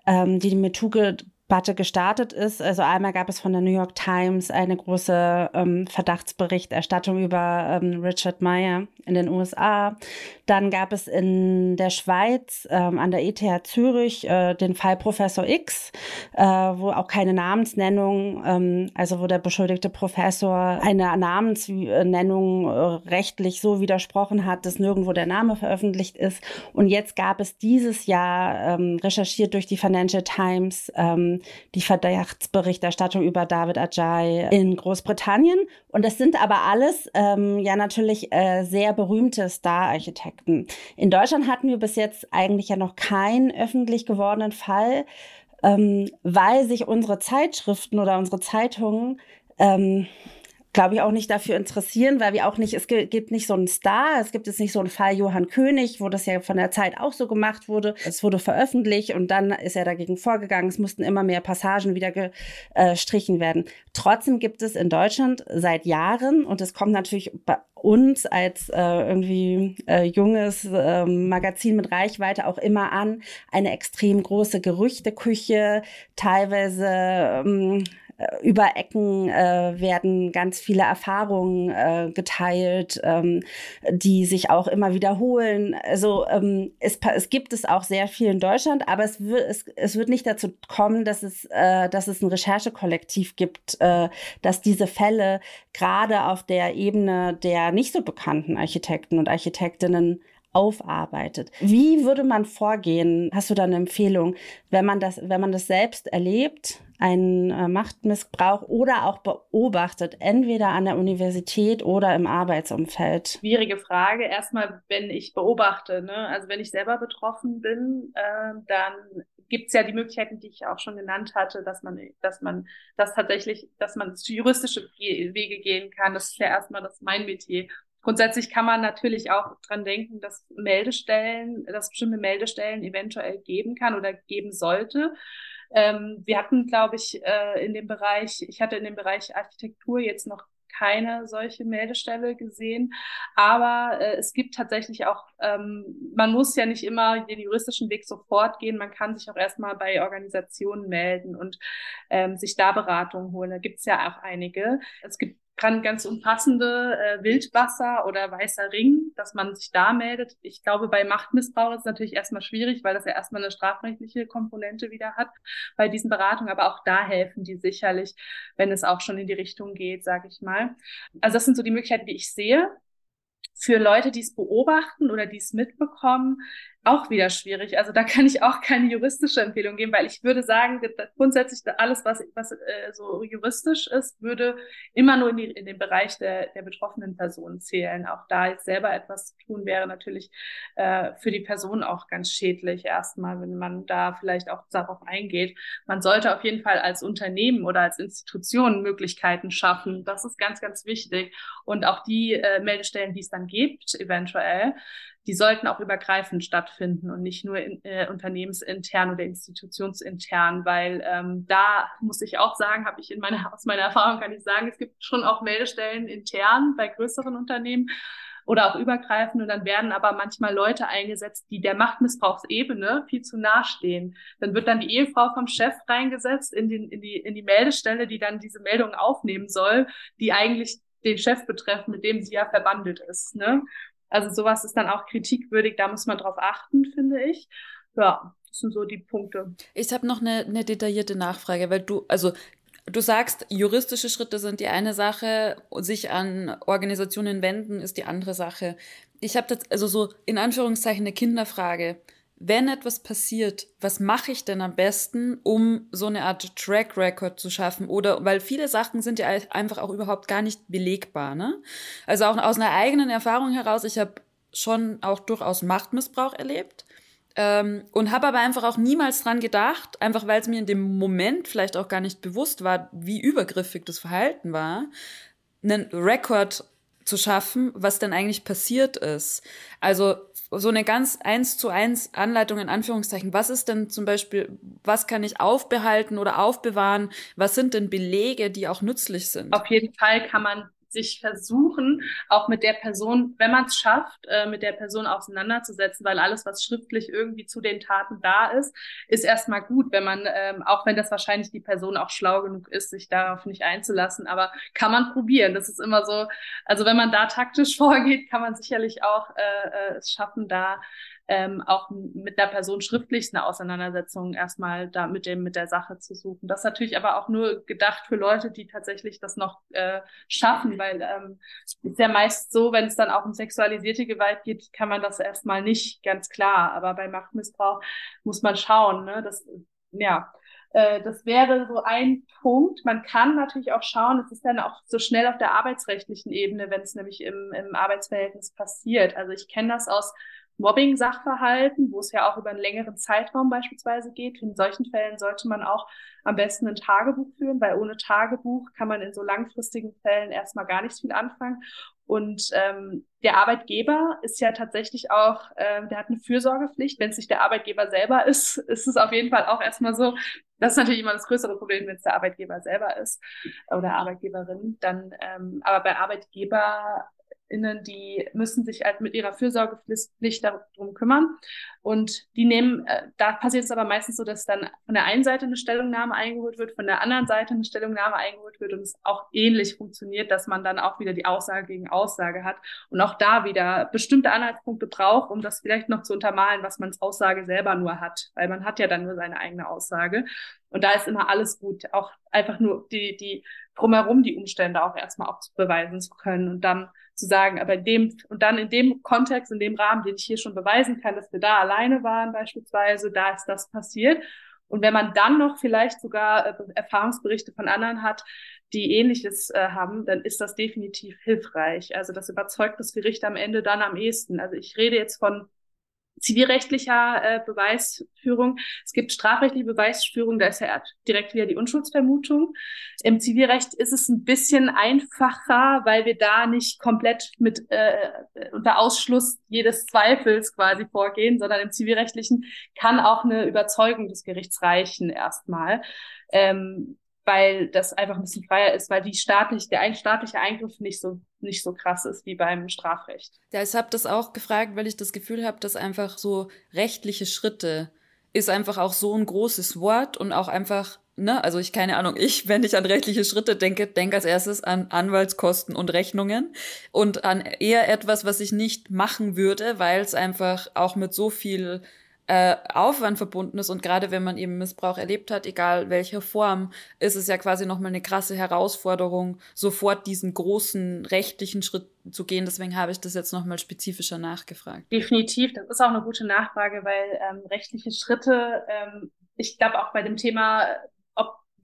ähm, die Methode Debatte gestartet ist. Also einmal gab es von der New York Times eine große ähm, Verdachtsberichterstattung über ähm, Richard Meyer in den USA. Dann gab es in der Schweiz ähm, an der ETH Zürich äh, den Fall Professor X, äh, wo auch keine Namensnennung, ähm, also wo der beschuldigte Professor eine Namensnennung äh, rechtlich so widersprochen hat, dass nirgendwo der Name veröffentlicht ist. Und jetzt gab es dieses Jahr ähm, recherchiert durch die Financial Times ähm, die Verdachtsberichterstattung über David Ajay in Großbritannien. Und das sind aber alles ähm, ja natürlich äh, sehr berühmte Star-Architekten. In Deutschland hatten wir bis jetzt eigentlich ja noch keinen öffentlich gewordenen Fall, ähm, weil sich unsere Zeitschriften oder unsere Zeitungen ähm, glaube ich, auch nicht dafür interessieren, weil wir auch nicht, es gibt nicht so einen Star, es gibt jetzt nicht so einen Fall Johann König, wo das ja von der Zeit auch so gemacht wurde. Es wurde veröffentlicht und dann ist er dagegen vorgegangen. Es mussten immer mehr Passagen wieder gestrichen werden. Trotzdem gibt es in Deutschland seit Jahren, und es kommt natürlich bei uns als äh, irgendwie äh, junges äh, Magazin mit Reichweite auch immer an, eine extrem große Gerüchteküche, teilweise ähm, äh, über Ecken äh, werden ganz viele Erfahrungen äh, geteilt, ähm, die sich auch immer wiederholen. Also ähm, es, es gibt es auch sehr viel in Deutschland, aber es wird, es, es wird nicht dazu kommen, dass es, äh, dass es ein Recherchekollektiv gibt, äh, dass diese Fälle gerade auf der Ebene der nicht so bekannten Architekten und Architektinnen aufarbeitet. Wie würde man vorgehen? Hast du da eine Empfehlung, wenn man das, wenn man das selbst erlebt, einen äh, Machtmissbrauch oder auch beobachtet, entweder an der Universität oder im Arbeitsumfeld? Schwierige Frage. Erstmal, wenn ich beobachte, ne? also wenn ich selber betroffen bin, äh, dann gibt es ja die Möglichkeiten, die ich auch schon genannt hatte, dass man, dass man das tatsächlich, dass man zu juristische Wege gehen kann. Das ist ja erstmal das mein Metier. Grundsätzlich kann man natürlich auch dran denken, dass Meldestellen, dass bestimmte Meldestellen eventuell geben kann oder geben sollte. Ähm, wir hatten, glaube ich, äh, in dem Bereich, ich hatte in dem Bereich Architektur jetzt noch keine solche Meldestelle gesehen. Aber äh, es gibt tatsächlich auch, ähm, man muss ja nicht immer den juristischen Weg sofort gehen. Man kann sich auch erstmal bei Organisationen melden und ähm, sich da Beratung holen. Da gibt es ja auch einige. Es gibt kann ganz umfassende äh, Wildwasser oder weißer Ring, dass man sich da meldet. Ich glaube, bei Machtmissbrauch ist es natürlich erstmal schwierig, weil das ja erstmal eine strafrechtliche Komponente wieder hat bei diesen Beratungen. Aber auch da helfen die sicherlich, wenn es auch schon in die Richtung geht, sage ich mal. Also das sind so die Möglichkeiten, die ich sehe. Für Leute, die es beobachten oder die es mitbekommen, auch wieder schwierig. Also da kann ich auch keine juristische Empfehlung geben, weil ich würde sagen, grundsätzlich alles, was, was äh, so juristisch ist, würde immer nur in, die, in den Bereich der, der betroffenen Person zählen. Auch da jetzt selber etwas zu tun, wäre natürlich äh, für die Person auch ganz schädlich erstmal, wenn man da vielleicht auch darauf eingeht. Man sollte auf jeden Fall als Unternehmen oder als Institution Möglichkeiten schaffen. Das ist ganz, ganz wichtig. Und auch die äh, Meldestellen, die es dann gibt, eventuell, die sollten auch übergreifend stattfinden und nicht nur in, äh, unternehmensintern oder institutionsintern, weil ähm, da muss ich auch sagen, habe ich in meiner aus meiner Erfahrung kann ich sagen, es gibt schon auch Meldestellen intern bei größeren Unternehmen oder auch übergreifend und dann werden aber manchmal Leute eingesetzt, die der Machtmissbrauchsebene viel zu nahe stehen. Dann wird dann die Ehefrau vom Chef reingesetzt in, den, in, die, in die Meldestelle, die dann diese Meldung aufnehmen soll, die eigentlich den Chef betreffen, mit dem sie ja verbandelt ist. Ne? Also sowas ist dann auch kritikwürdig, da muss man drauf achten, finde ich. Ja, das sind so die Punkte. Ich habe noch eine, eine detaillierte Nachfrage, weil du, also Du sagst, juristische Schritte sind die eine Sache, sich an Organisationen wenden ist die andere Sache. Ich habe das also so in Anführungszeichen eine Kinderfrage wenn etwas passiert, was mache ich denn am besten, um so eine Art Track Record zu schaffen? Oder weil viele Sachen sind ja einfach auch überhaupt gar nicht belegbar. Ne? Also auch aus einer eigenen Erfahrung heraus, ich habe schon auch durchaus Machtmissbrauch erlebt. Ähm, und habe aber einfach auch niemals dran gedacht, einfach weil es mir in dem Moment vielleicht auch gar nicht bewusst war, wie übergriffig das Verhalten war, einen Rekord zu schaffen, was denn eigentlich passiert ist. Also so eine ganz eins zu eins Anleitung in Anführungszeichen. Was ist denn zum Beispiel, was kann ich aufbehalten oder aufbewahren? Was sind denn Belege, die auch nützlich sind? Auf jeden Fall kann man sich versuchen, auch mit der Person, wenn man es schafft, äh, mit der Person auseinanderzusetzen, weil alles, was schriftlich irgendwie zu den Taten da ist, ist erstmal gut, wenn man, ähm, auch wenn das wahrscheinlich die Person auch schlau genug ist, sich darauf nicht einzulassen, aber kann man probieren. Das ist immer so, also wenn man da taktisch vorgeht, kann man sicherlich auch äh, äh, es schaffen, da ähm, auch mit der Person schriftlich eine Auseinandersetzung erstmal da mit dem mit der Sache zu suchen. Das ist natürlich aber auch nur gedacht für Leute, die tatsächlich das noch äh, schaffen, weil ähm, ist ja meist so, wenn es dann auch um sexualisierte Gewalt geht, kann man das erstmal nicht ganz klar. Aber bei Machtmissbrauch muss man schauen. Ne? Das ja äh, das wäre so ein Punkt. Man kann natürlich auch schauen, es ist dann auch so schnell auf der arbeitsrechtlichen Ebene, wenn es nämlich im, im Arbeitsverhältnis passiert. Also ich kenne das aus Mobbing-Sachverhalten, wo es ja auch über einen längeren Zeitraum beispielsweise geht. In solchen Fällen sollte man auch am besten ein Tagebuch führen, weil ohne Tagebuch kann man in so langfristigen Fällen erstmal gar nicht viel anfangen. Und ähm, der Arbeitgeber ist ja tatsächlich auch, äh, der hat eine Fürsorgepflicht. Wenn es nicht der Arbeitgeber selber ist, ist es auf jeden Fall auch erstmal so. Das ist natürlich immer das größere Problem, wenn es der Arbeitgeber selber ist oder Arbeitgeberin. Dann, ähm, aber bei Arbeitgeber KlientInnen, die müssen sich halt mit ihrer Fürsorgepflicht darum kümmern. Und die nehmen, äh, da passiert es aber meistens so, dass dann von der einen Seite eine Stellungnahme eingeholt wird, von der anderen Seite eine Stellungnahme eingeholt wird und es auch ähnlich funktioniert, dass man dann auch wieder die Aussage gegen Aussage hat und auch da wieder bestimmte Anhaltspunkte braucht, um das vielleicht noch zu untermalen, was man als Aussage selber nur hat, weil man hat ja dann nur seine eigene Aussage. Und da ist immer alles gut, auch einfach nur die, die drumherum die Umstände auch erstmal auch beweisen zu können und dann zu sagen, aber in dem, und dann in dem Kontext, in dem Rahmen, den ich hier schon beweisen kann, dass wir da alleine waren beispielsweise, da ist das passiert. Und wenn man dann noch vielleicht sogar äh, Erfahrungsberichte von anderen hat, die ähnliches äh, haben, dann ist das definitiv hilfreich. Also das überzeugt das Gericht am Ende dann am ehesten. Also ich rede jetzt von zivilrechtlicher äh, Beweisführung. Es gibt strafrechtliche Beweisführung, da ist ja direkt wieder die Unschuldsvermutung. Im Zivilrecht ist es ein bisschen einfacher, weil wir da nicht komplett mit äh, unter Ausschluss jedes Zweifels quasi vorgehen, sondern im Zivilrechtlichen kann auch eine Überzeugung des Gerichts reichen erstmal. Ähm, weil das einfach ein bisschen freier ist, weil die staatlich, der ein staatliche Eingriff nicht so, nicht so krass ist wie beim Strafrecht. Ja, ich habe das auch gefragt, weil ich das Gefühl habe, dass einfach so rechtliche Schritte ist einfach auch so ein großes Wort und auch einfach, ne, also ich keine Ahnung, ich, wenn ich an rechtliche Schritte denke, denke als erstes an Anwaltskosten und Rechnungen und an eher etwas, was ich nicht machen würde, weil es einfach auch mit so viel äh, Aufwand verbunden ist und gerade wenn man eben Missbrauch erlebt hat, egal welcher Form, ist es ja quasi nochmal eine krasse Herausforderung, sofort diesen großen rechtlichen Schritt zu gehen. Deswegen habe ich das jetzt nochmal spezifischer nachgefragt. Definitiv, das ist auch eine gute Nachfrage, weil ähm, rechtliche Schritte, ähm, ich glaube auch bei dem Thema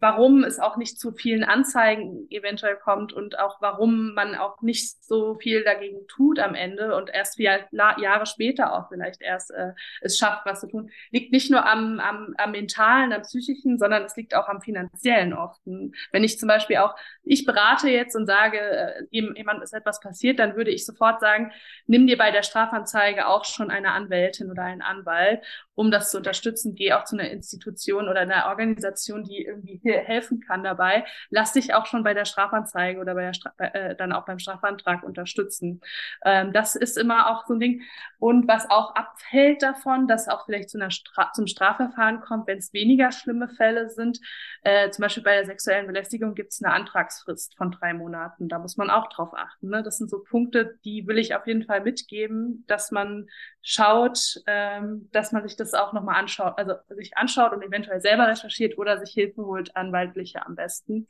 warum es auch nicht zu vielen Anzeigen eventuell kommt und auch warum man auch nicht so viel dagegen tut am Ende und erst wie Jahre später auch vielleicht erst äh, es schafft, was zu tun, liegt nicht nur am, am, am mentalen, am psychischen, sondern es liegt auch am finanziellen oft. Wenn ich zum Beispiel auch, ich berate jetzt und sage, äh, jemand ist etwas passiert, dann würde ich sofort sagen, nimm dir bei der Strafanzeige auch schon eine Anwältin oder einen Anwalt, um das zu unterstützen. Geh auch zu einer Institution oder einer Organisation, die irgendwie helfen kann dabei, lass dich auch schon bei der Strafanzeige oder bei der Stra äh, dann auch beim Strafantrag unterstützen. Ähm, das ist immer auch so ein Ding. Und was auch abfällt davon, dass auch vielleicht zu einer Stra zum Strafverfahren kommt, wenn es weniger schlimme Fälle sind. Äh, zum Beispiel bei der sexuellen Belästigung gibt es eine Antragsfrist von drei Monaten. Da muss man auch drauf achten. Ne? Das sind so Punkte, die will ich auf jeden Fall mitgeben, dass man schaut, ähm, dass man sich das auch nochmal anschaut, also sich anschaut und eventuell selber recherchiert oder sich Hilfe holt, anwaltliche am besten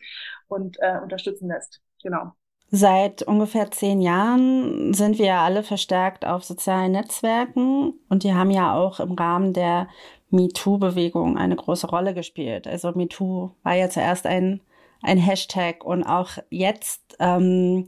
und äh, unterstützen lässt. Genau. Seit ungefähr zehn Jahren sind wir alle verstärkt auf sozialen Netzwerken und die haben ja auch im Rahmen der MeToo-Bewegung eine große Rolle gespielt. Also MeToo war ja zuerst ein, ein Hashtag und auch jetzt ähm,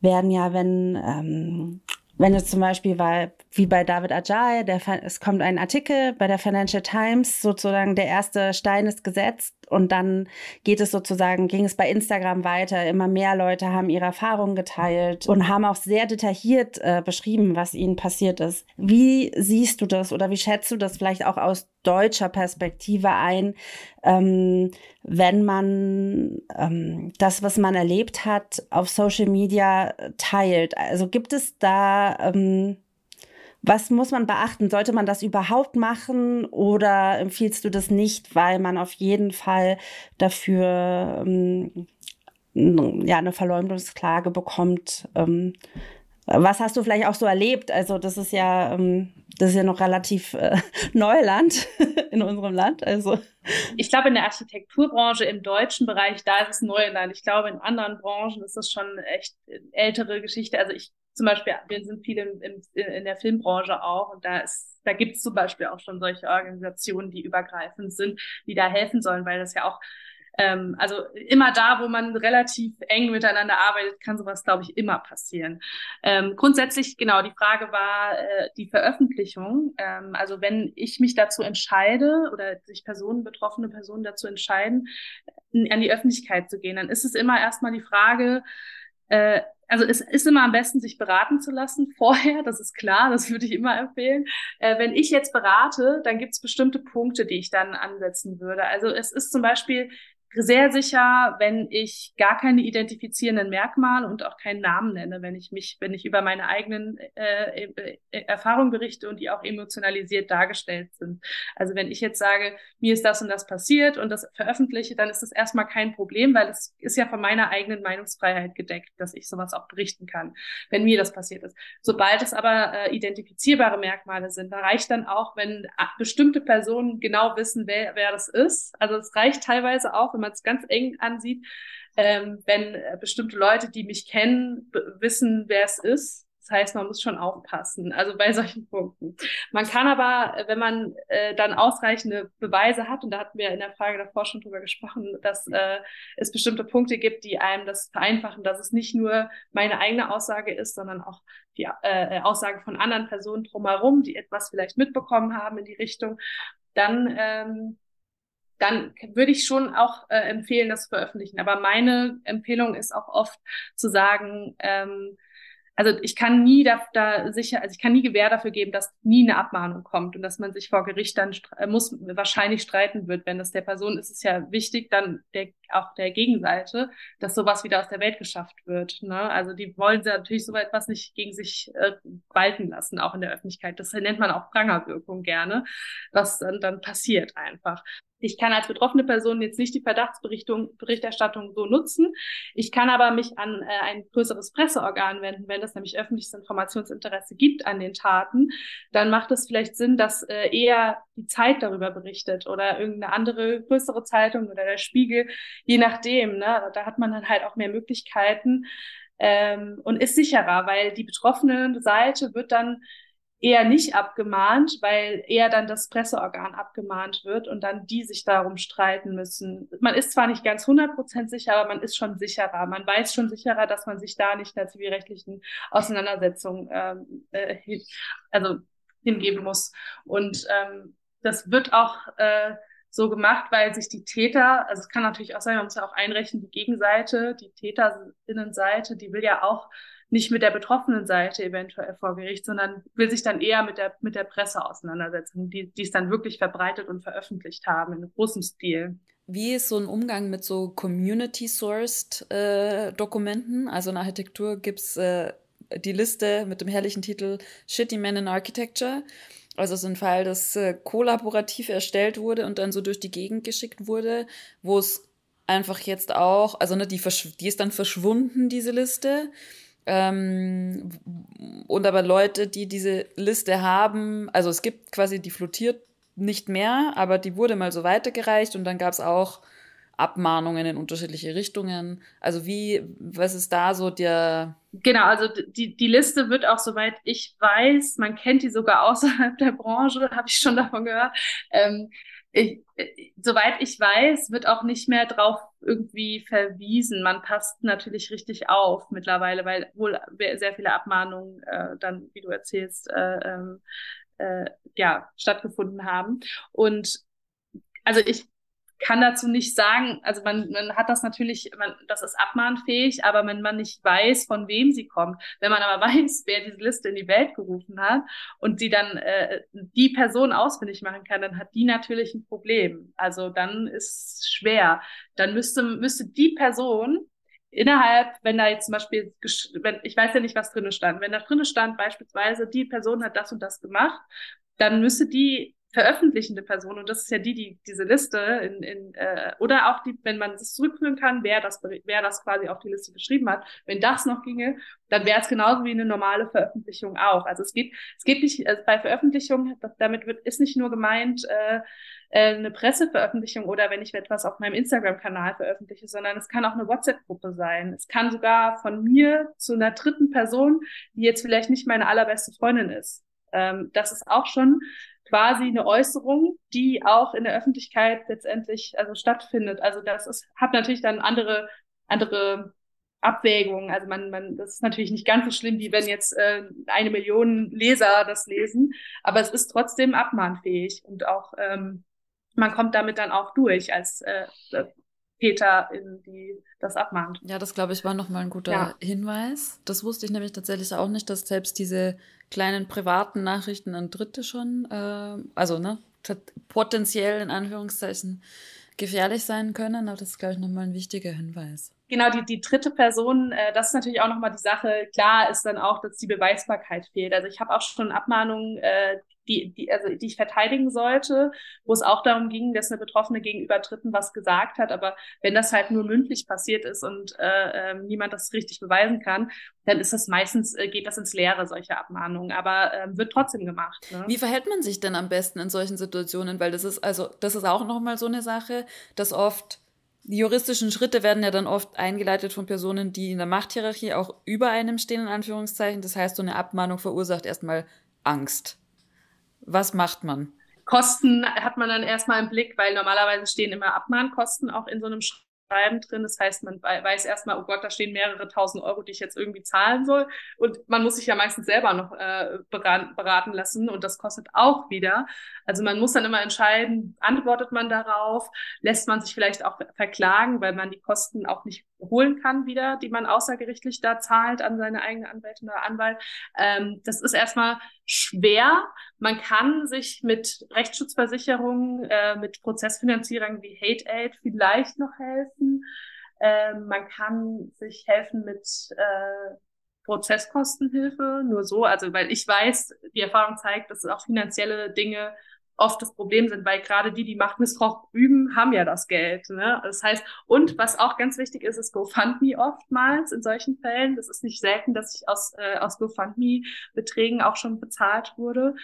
werden ja, wenn ähm, wenn es zum Beispiel war, wie bei David Ajay, der, es kommt ein Artikel bei der Financial Times, sozusagen der erste Stein ist gesetzt und dann geht es sozusagen, ging es bei Instagram weiter. Immer mehr Leute haben ihre Erfahrungen geteilt und haben auch sehr detailliert äh, beschrieben, was ihnen passiert ist. Wie siehst du das oder wie schätzt du das vielleicht auch aus deutscher Perspektive ein, ähm, wenn man ähm, das, was man erlebt hat, auf Social Media teilt? Also gibt es da ähm, was muss man beachten? Sollte man das überhaupt machen oder empfiehlst du das nicht, weil man auf jeden Fall dafür ähm, ja, eine Verleumdungsklage bekommt? Ähm, was hast du vielleicht auch so erlebt? Also das ist ja, ähm, das ist ja noch relativ äh, Neuland in unserem Land. Also ich glaube, in der Architekturbranche im deutschen Bereich, da ist es Neuland. Ich glaube, in anderen Branchen ist das schon echt ältere Geschichte. Also ich zum Beispiel, wir sind viele im, im, in der Filmbranche auch und da ist, da gibt es zum Beispiel auch schon solche Organisationen, die übergreifend sind, die da helfen sollen, weil das ja auch ähm, also immer da, wo man relativ eng miteinander arbeitet, kann sowas, glaube ich, immer passieren. Ähm, grundsätzlich, genau, die Frage war äh, die Veröffentlichung. Ähm, also wenn ich mich dazu entscheide oder sich Personen, betroffene Personen dazu entscheiden, an die Öffentlichkeit zu gehen, dann ist es immer erstmal die Frage, äh, also es ist immer am besten, sich beraten zu lassen vorher, das ist klar, das würde ich immer empfehlen. Äh, wenn ich jetzt berate, dann gibt es bestimmte Punkte, die ich dann ansetzen würde. Also es ist zum Beispiel sehr sicher, wenn ich gar keine identifizierenden Merkmale und auch keinen Namen nenne, wenn ich mich, wenn ich über meine eigenen äh, äh, Erfahrungen berichte und die auch emotionalisiert dargestellt sind. Also wenn ich jetzt sage, mir ist das und das passiert und das veröffentliche, dann ist das erstmal kein Problem, weil es ist ja von meiner eigenen Meinungsfreiheit gedeckt, dass ich sowas auch berichten kann, wenn mir das passiert ist. Sobald es aber äh, identifizierbare Merkmale sind, da reicht dann auch, wenn bestimmte Personen genau wissen, wer, wer das ist. Also es reicht teilweise auch, wenn man es ganz eng ansieht, ähm, wenn äh, bestimmte Leute, die mich kennen, wissen, wer es ist. Das heißt, man muss schon aufpassen, also bei solchen Punkten. Man kann aber, äh, wenn man äh, dann ausreichende Beweise hat, und da hatten wir in der Frage davor schon drüber gesprochen, dass äh, es bestimmte Punkte gibt, die einem das vereinfachen, dass es nicht nur meine eigene Aussage ist, sondern auch die äh, Aussage von anderen Personen drumherum, die etwas vielleicht mitbekommen haben in die Richtung, dann ähm, dann würde ich schon auch äh, empfehlen, das zu veröffentlichen. Aber meine Empfehlung ist auch oft zu sagen, ähm, also ich kann nie da, da sicher, also ich kann nie Gewähr dafür geben, dass nie eine Abmahnung kommt und dass man sich vor Gericht dann äh, muss wahrscheinlich streiten wird, wenn das der Person ist, ist ja wichtig, dann der, auch der Gegenseite, dass sowas wieder aus der Welt geschafft wird. Ne? Also die wollen sie natürlich so etwas nicht gegen sich äh, walten lassen, auch in der Öffentlichkeit. Das nennt man auch Prangerwirkung gerne, was dann, dann passiert einfach. Ich kann als betroffene Person jetzt nicht die Verdachtsberichterstattung so nutzen. Ich kann aber mich an äh, ein größeres Presseorgan wenden, wenn es nämlich öffentliches Informationsinteresse gibt an den Taten. Dann macht es vielleicht Sinn, dass äh, eher die Zeit darüber berichtet oder irgendeine andere größere Zeitung oder der Spiegel, je nachdem. Ne? Da hat man dann halt auch mehr Möglichkeiten ähm, und ist sicherer, weil die betroffene Seite wird dann eher nicht abgemahnt, weil eher dann das Presseorgan abgemahnt wird und dann die sich darum streiten müssen. Man ist zwar nicht ganz 100% sicher, aber man ist schon sicherer. Man weiß schon sicherer, dass man sich da nicht einer zivilrechtlichen Auseinandersetzung ähm, äh, also hingeben muss. Und ähm, das wird auch äh, so gemacht, weil sich die Täter, also es kann natürlich auch sein, man muss ja auch einrechnen, die Gegenseite, die Täterinnenseite, die will ja auch nicht mit der betroffenen Seite eventuell vor Gericht, sondern will sich dann eher mit der, mit der Presse auseinandersetzen, die, die es dann wirklich verbreitet und veröffentlicht haben in großem Stil. Wie ist so ein Umgang mit so community-sourced äh, Dokumenten? Also in Architektur gibt's äh, die Liste mit dem herrlichen Titel Shitty Men in Architecture. Also so ein Fall, das äh, kollaborativ erstellt wurde und dann so durch die Gegend geschickt wurde, wo es einfach jetzt auch, also ne, die, die ist dann verschwunden, diese Liste. Ähm, und aber Leute, die diese Liste haben, also es gibt quasi, die flottiert nicht mehr, aber die wurde mal so weitergereicht und dann gab es auch Abmahnungen in unterschiedliche Richtungen. Also wie, was ist da so der... Genau, also die, die Liste wird auch, soweit ich weiß, man kennt die sogar außerhalb der Branche, habe ich schon davon gehört, ähm, ich, soweit ich weiß, wird auch nicht mehr drauf irgendwie verwiesen. Man passt natürlich richtig auf mittlerweile, weil wohl sehr viele Abmahnungen äh, dann, wie du erzählst, äh, ähm, äh, ja, stattgefunden haben. Und also ich kann dazu nicht sagen, also man, man hat das natürlich, man, das ist abmahnfähig, aber wenn man nicht weiß, von wem sie kommt, wenn man aber weiß, wer diese Liste in die Welt gerufen hat und die dann äh, die Person ausfindig machen kann, dann hat die natürlich ein Problem. Also dann ist es schwer. Dann müsste, müsste die Person innerhalb, wenn da jetzt zum Beispiel, wenn, ich weiß ja nicht, was drinnen stand, wenn da drinnen stand beispielsweise, die Person hat das und das gemacht, dann müsste die veröffentlichende Person, und das ist ja die, die diese Liste in, in äh, oder auch die, wenn man es zurückführen kann, wer das, wer das quasi auf die Liste geschrieben hat, wenn das noch ginge, dann wäre es genauso wie eine normale Veröffentlichung auch. Also es geht, es geht nicht, also bei Veröffentlichung, damit wird, ist nicht nur gemeint, äh, äh, eine Presseveröffentlichung oder wenn ich etwas auf meinem Instagram-Kanal veröffentliche, sondern es kann auch eine WhatsApp-Gruppe sein. Es kann sogar von mir zu einer dritten Person, die jetzt vielleicht nicht meine allerbeste Freundin ist. Ähm, das ist auch schon quasi eine Äußerung, die auch in der Öffentlichkeit letztendlich also stattfindet. Also das ist, hat natürlich dann andere, andere Abwägungen. Also man, man, das ist natürlich nicht ganz so schlimm, wie wenn jetzt äh, eine Million Leser das lesen, aber es ist trotzdem abmahnfähig und auch ähm, man kommt damit dann auch durch als äh, Peter, in die das abmahnt. Ja, das glaube ich war nochmal ein guter ja. Hinweis. Das wusste ich nämlich tatsächlich auch nicht, dass selbst diese kleinen privaten Nachrichten an Dritte schon, äh, also ne, potenziell in Anführungszeichen gefährlich sein können. Aber das ist, glaube ich, nochmal ein wichtiger Hinweis. Genau, die, die dritte Person, äh, das ist natürlich auch nochmal die Sache. Klar ist dann auch, dass die Beweisbarkeit fehlt. Also ich habe auch schon Abmahnungen, äh, die, die, also die ich verteidigen sollte, wo es auch darum ging, dass eine Betroffene gegenüber Dritten was gesagt hat. Aber wenn das halt nur mündlich passiert ist und äh, äh, niemand das richtig beweisen kann, dann ist das meistens, äh, geht das ins Leere, solche Abmahnungen. Aber äh, wird trotzdem gemacht. Ne? Wie verhält man sich denn am besten in solchen Situationen? Weil das ist, also, das ist auch nochmal so eine Sache, dass oft die juristischen Schritte werden ja dann oft eingeleitet von Personen, die in der Machthierarchie auch über einem stehen, in Anführungszeichen. Das heißt, so eine Abmahnung verursacht erstmal Angst. Was macht man? Kosten hat man dann erstmal im Blick, weil normalerweise stehen immer Abmahnkosten auch in so einem. Schreiben drin. Das heißt, man weiß erstmal, oh Gott, da stehen mehrere tausend Euro, die ich jetzt irgendwie zahlen soll. Und man muss sich ja meistens selber noch äh, beraten lassen und das kostet auch wieder. Also man muss dann immer entscheiden, antwortet man darauf, lässt man sich vielleicht auch verklagen, weil man die Kosten auch nicht holen kann wieder, die man außergerichtlich da zahlt an seine eigene Anwältin oder Anwalt. Ähm, das ist erstmal schwer. Man kann sich mit Rechtsschutzversicherungen, äh, mit Prozessfinanzierern wie Hate Aid vielleicht noch helfen. Ähm, man kann sich helfen mit äh, Prozesskostenhilfe, nur so, also weil ich weiß, die Erfahrung zeigt, dass auch finanzielle Dinge oft das Problem sind, weil gerade die, die Machtmissbrauch üben, haben ja das Geld. Ne? Das heißt, und was auch ganz wichtig ist, ist GoFundMe oftmals in solchen Fällen. Das ist nicht selten, dass ich aus, äh, aus GoFundMe-Beträgen auch schon bezahlt wurde.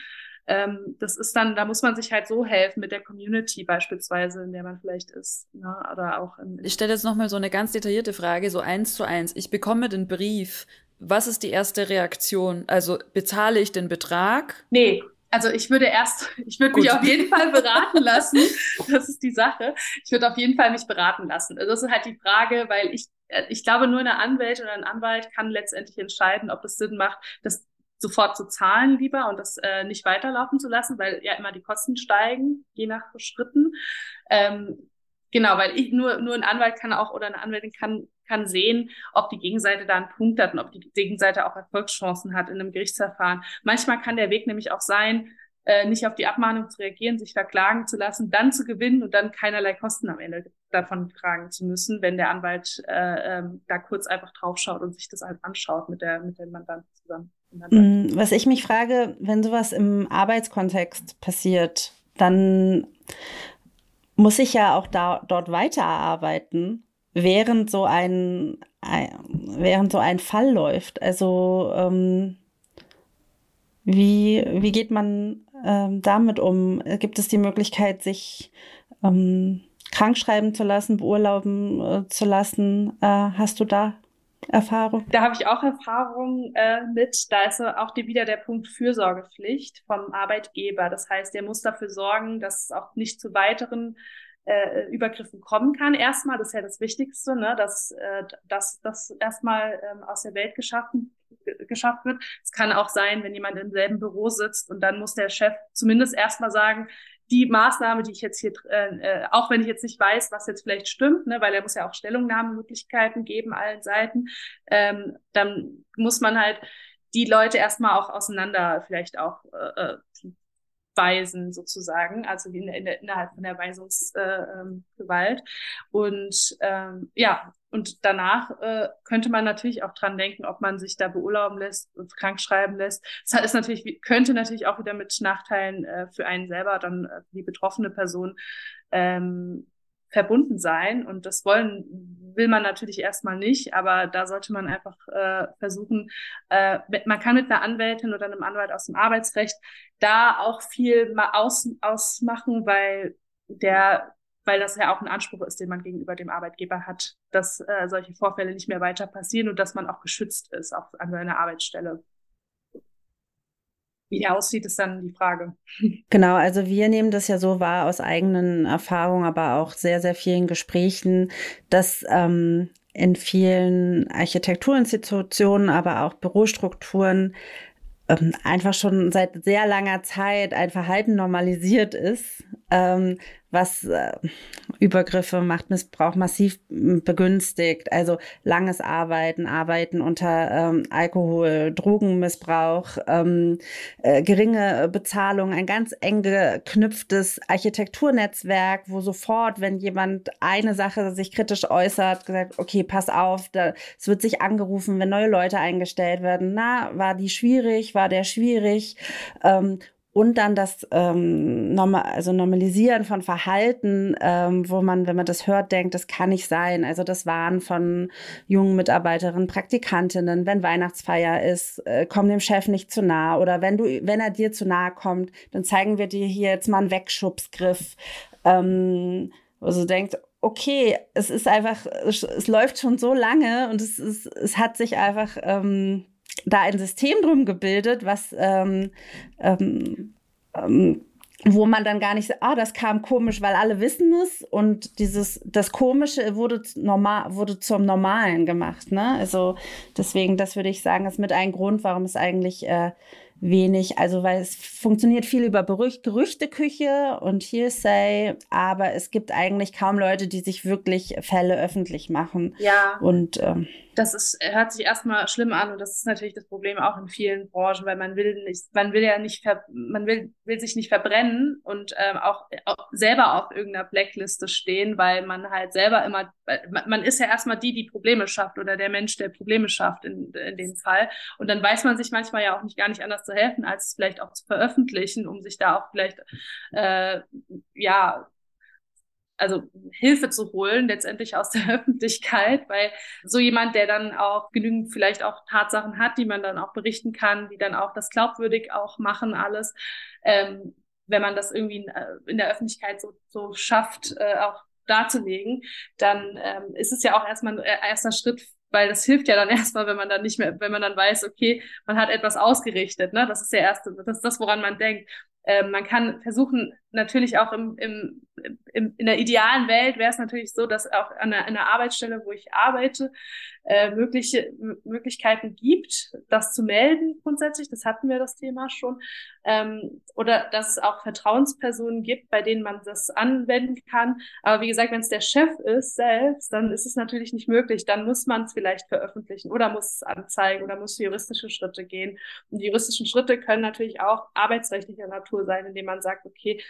Ähm, das ist dann, da muss man sich halt so helfen mit der Community beispielsweise, in der man vielleicht ist. Ne? Oder auch in, ich stelle jetzt nochmal so eine ganz detaillierte Frage, so eins zu eins. Ich bekomme den Brief. Was ist die erste Reaktion? Also bezahle ich den Betrag? Nee, also ich würde erst, ich würde mich auf jeden Fall beraten lassen. Das ist die Sache. Ich würde auf jeden Fall mich beraten lassen. Also das ist halt die Frage, weil ich, äh, ich glaube, nur eine Anwältin oder ein Anwalt kann letztendlich entscheiden, ob es Sinn macht, das sofort zu zahlen lieber und das äh, nicht weiterlaufen zu lassen, weil ja immer die Kosten steigen, je nach Schritten. Ähm, genau, weil ich nur, nur ein Anwalt kann auch oder eine Anwältin kann kann sehen, ob die Gegenseite da einen Punkt hat und ob die Gegenseite auch Erfolgschancen hat in einem Gerichtsverfahren. Manchmal kann der Weg nämlich auch sein, äh, nicht auf die Abmahnung zu reagieren, sich verklagen zu lassen, dann zu gewinnen und dann keinerlei Kosten am Ende davon tragen zu müssen, wenn der Anwalt äh, ähm, da kurz einfach draufschaut und sich das halt anschaut mit der mit dem Mandanten zusammen. Mm, was ich mich frage, wenn sowas im Arbeitskontext passiert, dann muss ich ja auch da, dort weiterarbeiten während so ein, ein während so ein Fall läuft. Also ähm, wie, wie geht man ähm, damit um? Gibt es die Möglichkeit, sich ähm, krank schreiben zu lassen, beurlauben äh, zu lassen? Äh, hast du da Erfahrung? Da habe ich auch Erfahrung äh, mit. Da ist auch die, wieder der Punkt Fürsorgepflicht vom Arbeitgeber. Das heißt, der muss dafür sorgen, dass es auch nicht zu weiteren äh, Übergriffen kommen kann. Erstmal, das ist ja das Wichtigste, ne, dass, äh, dass das erstmal ähm, aus der Welt geschaffen geschafft wird. Es kann auch sein, wenn jemand im selben Büro sitzt und dann muss der Chef zumindest erstmal sagen, die Maßnahme, die ich jetzt hier, äh, äh, auch wenn ich jetzt nicht weiß, was jetzt vielleicht stimmt, ne, weil er muss ja auch Stellungnahmemöglichkeiten geben allen Seiten, ähm, dann muss man halt die Leute erstmal auch auseinander vielleicht auch äh, äh weisen sozusagen, also in, in, innerhalb von der Weisungsgewalt. Äh, ähm, und ähm, ja, und danach äh, könnte man natürlich auch dran denken, ob man sich da beurlauben lässt, krank schreiben lässt. Das ist natürlich, könnte natürlich auch wieder mit Nachteilen äh, für einen selber, dann äh, die betroffene Person ähm, verbunden sein. Und das wollen, will man natürlich erstmal nicht, aber da sollte man einfach äh, versuchen, äh, man kann mit einer Anwältin oder einem Anwalt aus dem Arbeitsrecht da auch viel mal aus, ausmachen, weil der weil das ja auch ein Anspruch ist, den man gegenüber dem Arbeitgeber hat, dass äh, solche Vorfälle nicht mehr weiter passieren und dass man auch geschützt ist, auch an seiner Arbeitsstelle. Wie er aussieht, ist dann die Frage. Genau, also wir nehmen das ja so wahr aus eigenen Erfahrungen, aber auch sehr, sehr vielen Gesprächen, dass ähm, in vielen Architekturinstitutionen, aber auch Bürostrukturen ähm, einfach schon seit sehr langer Zeit ein Verhalten normalisiert ist, ähm, was, äh, Übergriffe, Machtmissbrauch massiv begünstigt. Also langes Arbeiten, Arbeiten unter ähm, Alkohol, Drogenmissbrauch, ähm, äh, geringe Bezahlung, ein ganz eng geknüpftes Architekturnetzwerk, wo sofort, wenn jemand eine Sache sich kritisch äußert, gesagt, okay, pass auf, es wird sich angerufen, wenn neue Leute eingestellt werden. Na, war die schwierig, war der schwierig? Ähm, und dann das ähm, normal, also Normalisieren von Verhalten, ähm, wo man, wenn man das hört, denkt, das kann nicht sein. Also das Waren von jungen Mitarbeiterinnen, Praktikantinnen, wenn Weihnachtsfeier ist, äh, komm dem Chef nicht zu nah. Oder wenn du, wenn er dir zu nahe kommt, dann zeigen wir dir hier jetzt mal einen Wegschubsgriff. Ähm, also denkt, okay, es ist einfach, es, es, läuft schon so lange und es, ist, es hat sich einfach ähm, da ein System drum gebildet, was ähm, ähm, ähm, wo man dann gar nicht, ah, das kam komisch, weil alle wissen es und dieses, das Komische wurde normal, wurde zum Normalen gemacht, ne? Also deswegen, das würde ich sagen, ist mit ein Grund, warum es eigentlich äh, wenig, also weil es funktioniert viel über Gerüchteküche und Hearsay, aber es gibt eigentlich kaum Leute, die sich wirklich Fälle öffentlich machen. Ja. Und ähm, das ist, hört sich erstmal schlimm an und das ist natürlich das Problem auch in vielen Branchen, weil man will nicht, man will ja nicht, man will, will sich nicht verbrennen und ähm, auch, auch selber auf irgendeiner Blackliste stehen, weil man halt selber immer, man, man ist ja erstmal die, die Probleme schafft oder der Mensch, der Probleme schafft in, in dem Fall. Und dann weiß man sich manchmal ja auch nicht gar nicht anders zu helfen, als es vielleicht auch zu veröffentlichen, um sich da auch vielleicht äh, ja also Hilfe zu holen, letztendlich aus der Öffentlichkeit, weil so jemand, der dann auch genügend vielleicht auch Tatsachen hat, die man dann auch berichten kann, die dann auch das glaubwürdig auch machen, alles, ähm, wenn man das irgendwie in, äh, der Öffentlichkeit so, so schafft, äh, auch darzulegen, dann ähm, ist es ja auch erstmal ein äh, erster Schritt weil das hilft ja dann erstmal, wenn man dann nicht mehr, wenn man dann weiß, okay, man hat etwas ausgerichtet, ne? Das ist der erste, das ist das, woran man denkt. Ähm, man kann versuchen, natürlich auch im, im, im, in der idealen Welt wäre es natürlich so, dass auch an an der Arbeitsstelle, wo ich arbeite, äh, mögliche Möglichkeiten gibt, das zu melden grundsätzlich. Das hatten wir das Thema schon. Ähm, oder dass es auch Vertrauenspersonen gibt, bei denen man das anwenden kann. Aber wie gesagt, wenn es der Chef ist selbst, dann ist es natürlich nicht möglich. Dann muss man es vielleicht veröffentlichen oder muss es anzeigen oder muss juristische Schritte gehen. Und die juristischen Schritte können natürlich auch arbeitsrechtlicher Natur sein, indem man sagt, okay,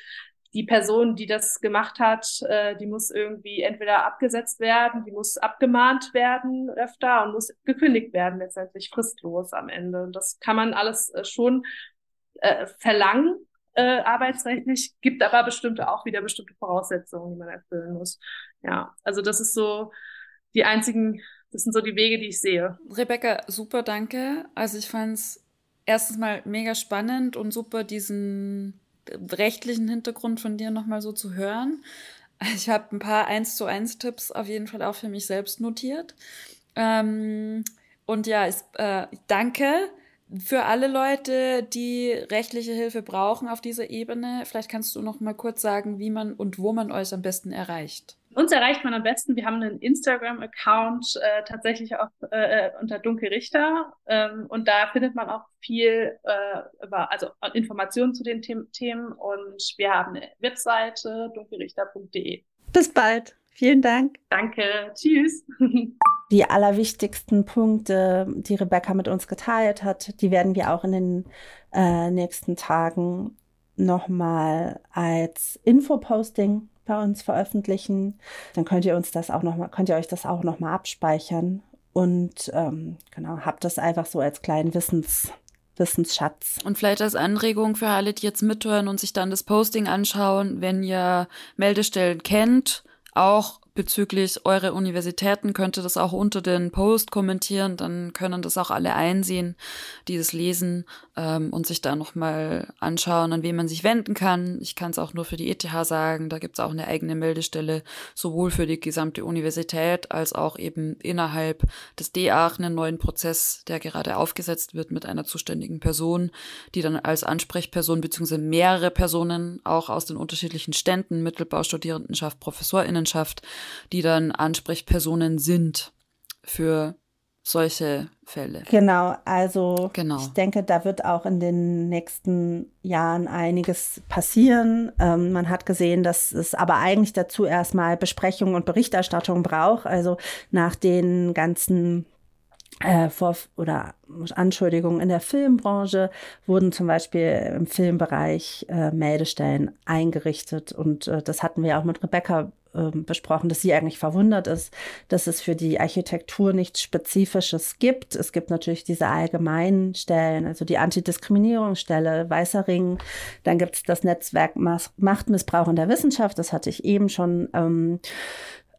die Person, die das gemacht hat, äh, die muss irgendwie entweder abgesetzt werden, die muss abgemahnt werden öfter und muss gekündigt werden, letztendlich fristlos am Ende. Und das kann man alles äh, schon äh, verlangen, äh, arbeitsrechtlich, gibt aber bestimmte auch wieder bestimmte Voraussetzungen, die man erfüllen muss. Ja, also das ist so die einzigen, das sind so die Wege, die ich sehe. Rebecca, super, danke. Also ich fand es erstens mal mega spannend und super, diesen rechtlichen Hintergrund von dir nochmal so zu hören. Ich habe ein paar 1 zu 1 Tipps auf jeden Fall auch für mich selbst notiert. Ähm, und ja, ich, äh, danke für alle Leute, die rechtliche Hilfe brauchen auf dieser Ebene. Vielleicht kannst du noch mal kurz sagen, wie man und wo man euch am besten erreicht. Uns erreicht man am besten. Wir haben einen Instagram-Account äh, tatsächlich auch äh, unter Dunkel Richter ähm, und da findet man auch viel äh, über also Informationen zu den The Themen und wir haben eine Webseite dunkelrichter.de. Bis bald. Vielen Dank. Danke. Tschüss. Die allerwichtigsten Punkte, die Rebecca mit uns geteilt hat, die werden wir auch in den äh, nächsten Tagen nochmal als Infoposting bei uns veröffentlichen. Dann könnt ihr uns das auch noch mal, könnt ihr euch das auch noch mal abspeichern und ähm, genau habt das einfach so als kleinen Wissens Wissensschatz. Und vielleicht als Anregung für alle, die jetzt mithören und sich dann das Posting anschauen, wenn ihr Meldestellen kennt, auch bezüglich eurer Universitäten könnt ihr das auch unter den Post kommentieren, dann können das auch alle einsehen, die das lesen ähm, und sich da nochmal anschauen, an wen man sich wenden kann. Ich kann es auch nur für die ETH sagen, da gibt es auch eine eigene Meldestelle, sowohl für die gesamte Universität als auch eben innerhalb des DAAC einen neuen Prozess, der gerade aufgesetzt wird mit einer zuständigen Person, die dann als Ansprechperson beziehungsweise mehrere Personen auch aus den unterschiedlichen Ständen, Mittelbau, Studierendenschaft, Professorinnenschaft, die dann Ansprechpersonen sind für solche Fälle. Genau, also Genau. ich denke, da wird auch in den nächsten Jahren einiges passieren. Ähm, man hat gesehen, dass es aber eigentlich dazu erstmal Besprechungen und Berichterstattung braucht. Also nach den ganzen äh, vor oder Anschuldigungen in der Filmbranche wurden zum Beispiel im Filmbereich äh, Meldestellen eingerichtet und äh, das hatten wir auch mit Rebecca ähm, besprochen, dass sie eigentlich verwundert ist, dass es für die Architektur nichts Spezifisches gibt. Es gibt natürlich diese allgemeinen Stellen, also die Antidiskriminierungsstelle, Weißer Ring. Dann gibt es das Netzwerk Machtmissbrauch in der Wissenschaft, das hatte ich eben schon ähm,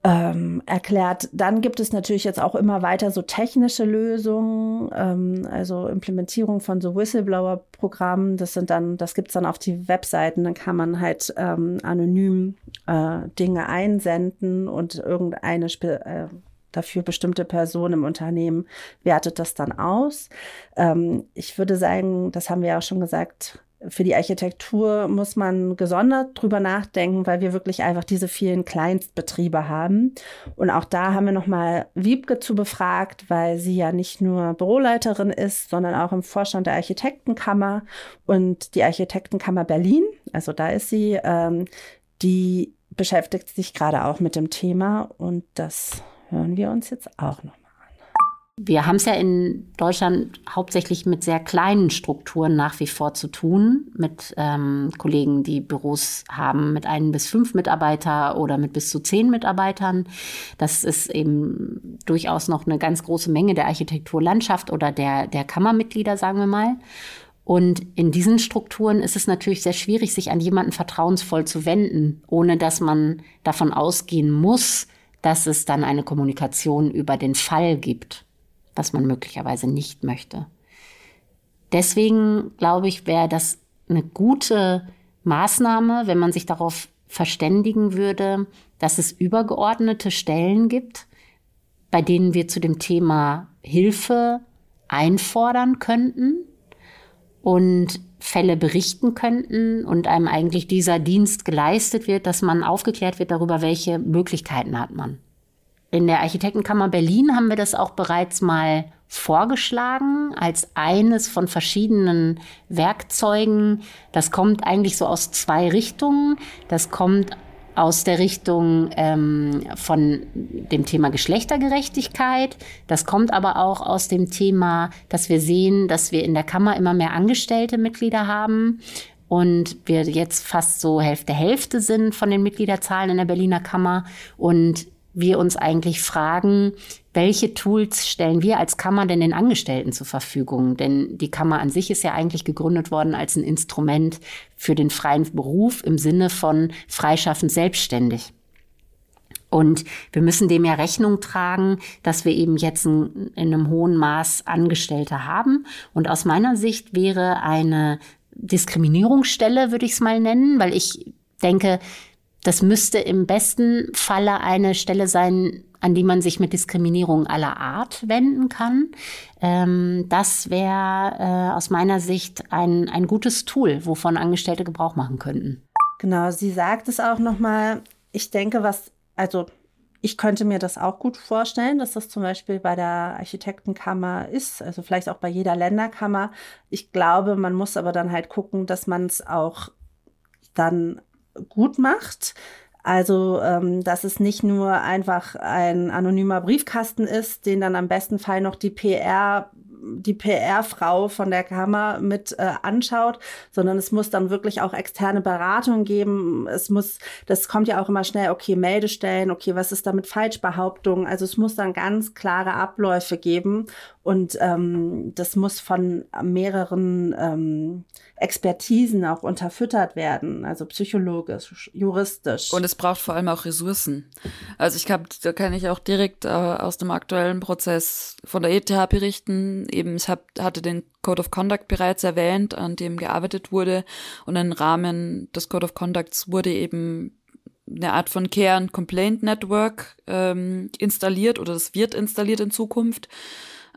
ähm, erklärt. Dann gibt es natürlich jetzt auch immer weiter so technische Lösungen, ähm, also Implementierung von so Whistleblower-Programmen. Das sind dann, das gibt's dann auf die Webseiten. Dann kann man halt ähm, anonym äh, Dinge einsenden und irgendeine Spe äh, dafür bestimmte Person im Unternehmen wertet das dann aus. Ähm, ich würde sagen, das haben wir ja auch schon gesagt, für die Architektur muss man gesondert drüber nachdenken, weil wir wirklich einfach diese vielen Kleinstbetriebe haben. Und auch da haben wir nochmal Wiebke zu befragt, weil sie ja nicht nur Büroleiterin ist, sondern auch im Vorstand der Architektenkammer und die Architektenkammer Berlin. Also da ist sie, ähm, die beschäftigt sich gerade auch mit dem Thema und das hören wir uns jetzt auch noch. Wir haben es ja in Deutschland hauptsächlich mit sehr kleinen Strukturen nach wie vor zu tun, mit ähm, Kollegen, die Büros haben mit ein bis fünf Mitarbeiter oder mit bis zu zehn Mitarbeitern. Das ist eben durchaus noch eine ganz große Menge der Architekturlandschaft oder der, der Kammermitglieder, sagen wir mal. Und in diesen Strukturen ist es natürlich sehr schwierig, sich an jemanden vertrauensvoll zu wenden, ohne dass man davon ausgehen muss, dass es dann eine Kommunikation über den Fall gibt was man möglicherweise nicht möchte. Deswegen glaube ich, wäre das eine gute Maßnahme, wenn man sich darauf verständigen würde, dass es übergeordnete Stellen gibt, bei denen wir zu dem Thema Hilfe einfordern könnten und Fälle berichten könnten und einem eigentlich dieser Dienst geleistet wird, dass man aufgeklärt wird darüber, welche Möglichkeiten hat man. In der Architektenkammer Berlin haben wir das auch bereits mal vorgeschlagen als eines von verschiedenen Werkzeugen. Das kommt eigentlich so aus zwei Richtungen. Das kommt aus der Richtung ähm, von dem Thema Geschlechtergerechtigkeit. Das kommt aber auch aus dem Thema, dass wir sehen, dass wir in der Kammer immer mehr angestellte Mitglieder haben und wir jetzt fast so Hälfte Hälfte sind von den Mitgliederzahlen in der Berliner Kammer und wir uns eigentlich fragen, welche Tools stellen wir als Kammer denn den Angestellten zur Verfügung? Denn die Kammer an sich ist ja eigentlich gegründet worden als ein Instrument für den freien Beruf im Sinne von freischaffend selbstständig. Und wir müssen dem ja Rechnung tragen, dass wir eben jetzt in, in einem hohen Maß Angestellte haben. Und aus meiner Sicht wäre eine Diskriminierungsstelle, würde ich es mal nennen, weil ich denke, das müsste im besten Falle eine Stelle sein, an die man sich mit Diskriminierung aller Art wenden kann. Ähm, das wäre äh, aus meiner Sicht ein, ein gutes Tool, wovon Angestellte Gebrauch machen könnten. Genau, sie sagt es auch nochmal. Ich denke, was, also ich könnte mir das auch gut vorstellen, dass das zum Beispiel bei der Architektenkammer ist, also vielleicht auch bei jeder Länderkammer. Ich glaube, man muss aber dann halt gucken, dass man es auch dann gut macht. Also, ähm, dass es nicht nur einfach ein anonymer Briefkasten ist, den dann am besten Fall noch die PR die PR-Frau von der Kammer mit äh, anschaut, sondern es muss dann wirklich auch externe Beratung geben. Es muss, das kommt ja auch immer schnell, okay, Meldestellen, okay, was ist da mit Falschbehauptungen? Also es muss dann ganz klare Abläufe geben und ähm, das muss von mehreren ähm, Expertisen auch unterfüttert werden, also psychologisch, juristisch. Und es braucht vor allem auch Ressourcen. Also ich kann, da kann ich auch direkt äh, aus dem aktuellen Prozess von der ETH berichten. Eben, ich hab, hatte den Code of Conduct bereits erwähnt, an dem gearbeitet wurde. Und im Rahmen des Code of Conducts wurde eben eine Art von Care and Complaint Network ähm, installiert oder das wird installiert in Zukunft.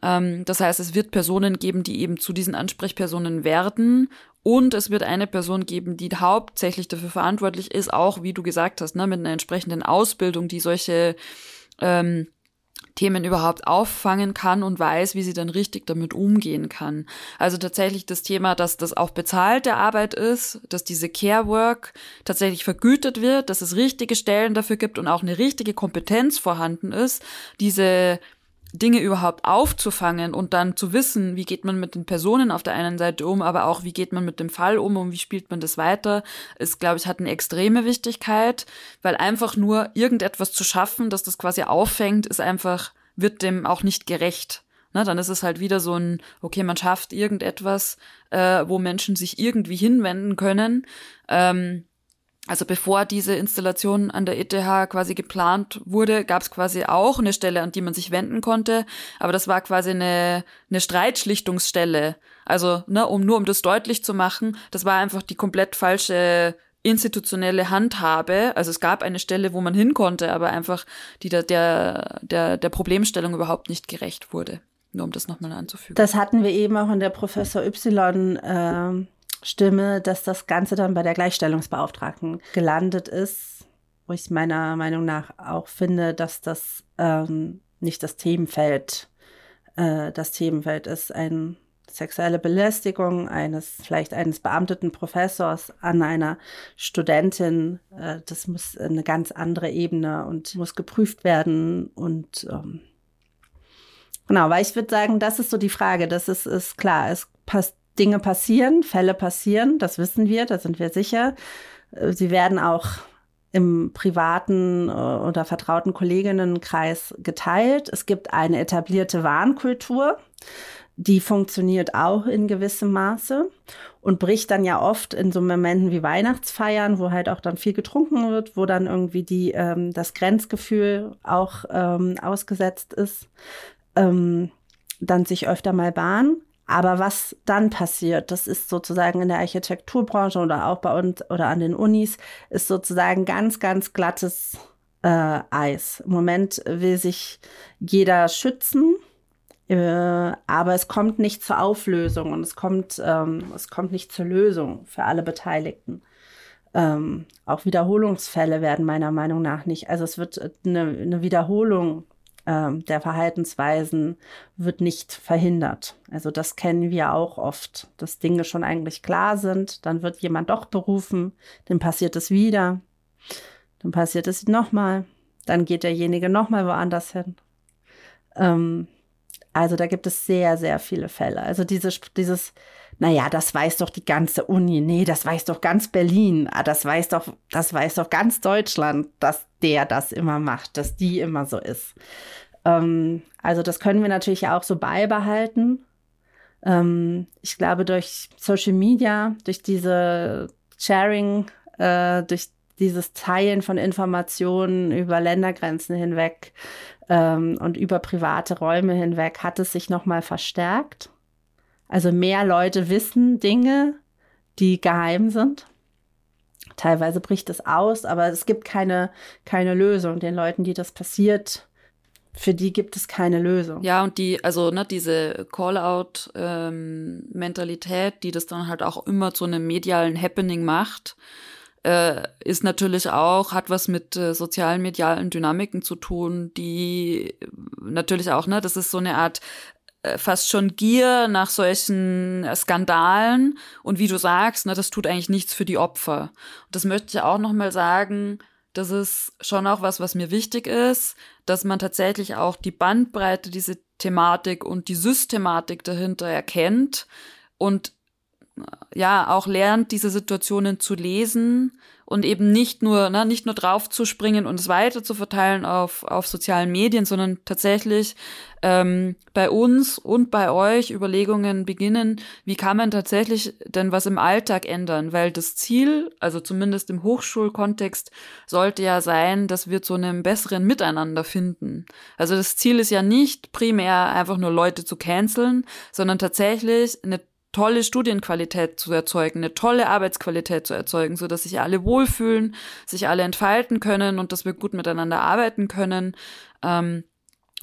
Ähm, das heißt, es wird Personen geben, die eben zu diesen Ansprechpersonen werden. Und es wird eine Person geben, die hauptsächlich dafür verantwortlich ist, auch wie du gesagt hast, ne, mit einer entsprechenden Ausbildung, die solche ähm, Themen überhaupt auffangen kann und weiß, wie sie dann richtig damit umgehen kann. Also tatsächlich das Thema, dass das auch bezahlte Arbeit ist, dass diese Care Work tatsächlich vergütet wird, dass es richtige Stellen dafür gibt und auch eine richtige Kompetenz vorhanden ist, diese Dinge überhaupt aufzufangen und dann zu wissen, wie geht man mit den Personen auf der einen Seite um, aber auch wie geht man mit dem Fall um und wie spielt man das weiter, ist, glaube ich, hat eine extreme Wichtigkeit, weil einfach nur irgendetwas zu schaffen, dass das quasi auffängt, ist einfach, wird dem auch nicht gerecht. Na, dann ist es halt wieder so ein, okay, man schafft irgendetwas, äh, wo Menschen sich irgendwie hinwenden können. Ähm, also bevor diese Installation an der ETH quasi geplant wurde, gab es quasi auch eine Stelle, an die man sich wenden konnte, aber das war quasi eine, eine Streitschlichtungsstelle. Also, ne, um nur um das deutlich zu machen, das war einfach die komplett falsche institutionelle Handhabe. Also es gab eine Stelle, wo man hin konnte, aber einfach die der, der, der, der Problemstellung überhaupt nicht gerecht wurde. Nur um das nochmal anzufügen. Das hatten wir eben auch in der Professor Y äh, Stimme, dass das Ganze dann bei der Gleichstellungsbeauftragten gelandet ist, wo ich meiner Meinung nach auch finde, dass das ähm, nicht das Themenfeld, äh, das Themenfeld ist, ein sexuelle Belästigung eines, vielleicht eines beamteten Professors an einer Studentin, äh, das muss eine ganz andere Ebene und muss geprüft werden und ähm, genau, weil ich würde sagen, das ist so die Frage, das ist, ist klar, es passt Dinge passieren, Fälle passieren, das wissen wir, da sind wir sicher. Äh, sie werden auch im privaten äh, oder vertrauten Kolleginnenkreis geteilt. Es gibt eine etablierte Warnkultur, die funktioniert auch in gewissem Maße und bricht dann ja oft in so Momenten wie Weihnachtsfeiern, wo halt auch dann viel getrunken wird, wo dann irgendwie die ähm, das Grenzgefühl auch ähm, ausgesetzt ist, ähm, dann sich öfter mal bahnen. Aber was dann passiert, das ist sozusagen in der Architekturbranche oder auch bei uns oder an den Unis, ist sozusagen ganz, ganz glattes äh, Eis. Im Moment will sich jeder schützen, äh, aber es kommt nicht zur Auflösung und es kommt, ähm, es kommt nicht zur Lösung für alle Beteiligten. Ähm, auch Wiederholungsfälle werden meiner Meinung nach nicht. Also es wird eine, eine Wiederholung ähm, der Verhaltensweisen wird nicht verhindert. Also das kennen wir auch oft, dass Dinge schon eigentlich klar sind, dann wird jemand doch berufen, dann passiert es wieder, dann passiert es nochmal, dann geht derjenige nochmal woanders hin. Ähm, also da gibt es sehr, sehr viele Fälle. Also dieses, dieses, naja, das weiß doch die ganze Uni, nee, das weiß doch ganz Berlin, ah, das weiß doch, das weiß doch ganz Deutschland, dass der das immer macht, dass die immer so ist. Ähm, also das können wir natürlich auch so beibehalten. Ähm, ich glaube, durch Social Media, durch diese Sharing, äh, durch dieses Teilen von Informationen über Ländergrenzen hinweg ähm, und über private Räume hinweg hat es sich nochmal verstärkt. Also mehr Leute wissen Dinge, die geheim sind. Teilweise bricht es aus, aber es gibt keine, keine Lösung. Den Leuten, die das passiert, für die gibt es keine Lösung. Ja, und die, also ne, diese Call-out-Mentalität, ähm, die das dann halt auch immer zu einem medialen Happening macht, äh, ist natürlich auch, hat was mit äh, sozialen medialen Dynamiken zu tun, die natürlich auch, ne, das ist so eine Art fast schon Gier nach solchen äh, Skandalen und wie du sagst, ne, das tut eigentlich nichts für die Opfer. Und das möchte ich auch noch mal sagen, das ist schon auch was, was mir wichtig ist, dass man tatsächlich auch die Bandbreite, diese Thematik und die Systematik dahinter erkennt und äh, ja auch lernt, diese Situationen zu lesen und eben nicht nur, ne, nicht nur drauf zu springen und es weiter zu verteilen auf, auf sozialen Medien, sondern tatsächlich ähm, bei uns und bei euch Überlegungen beginnen, wie kann man tatsächlich denn was im Alltag ändern? Weil das Ziel, also zumindest im Hochschulkontext, sollte ja sein, dass wir zu einem besseren Miteinander finden. Also das Ziel ist ja nicht primär einfach nur Leute zu canceln, sondern tatsächlich eine tolle Studienqualität zu erzeugen, eine tolle Arbeitsqualität zu erzeugen, so dass sich alle wohlfühlen, sich alle entfalten können und dass wir gut miteinander arbeiten können. Ähm,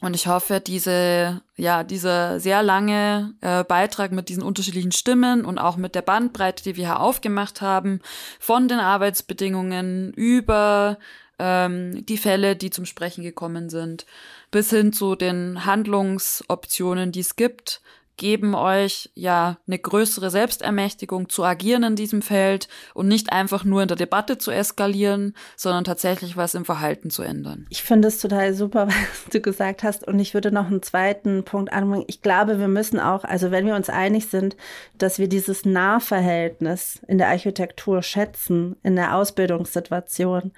und ich hoffe, diese, ja, dieser sehr lange äh, Beitrag mit diesen unterschiedlichen Stimmen und auch mit der Bandbreite, die wir hier aufgemacht haben, von den Arbeitsbedingungen über ähm, die Fälle, die zum Sprechen gekommen sind, bis hin zu den Handlungsoptionen, die es gibt, geben euch ja eine größere Selbstermächtigung zu agieren in diesem Feld und nicht einfach nur in der Debatte zu eskalieren, sondern tatsächlich was im Verhalten zu ändern. Ich finde es total super, was du gesagt hast und ich würde noch einen zweiten Punkt anbringen. Ich glaube, wir müssen auch, also wenn wir uns einig sind, dass wir dieses Nahverhältnis in der Architektur schätzen, in der Ausbildungssituation,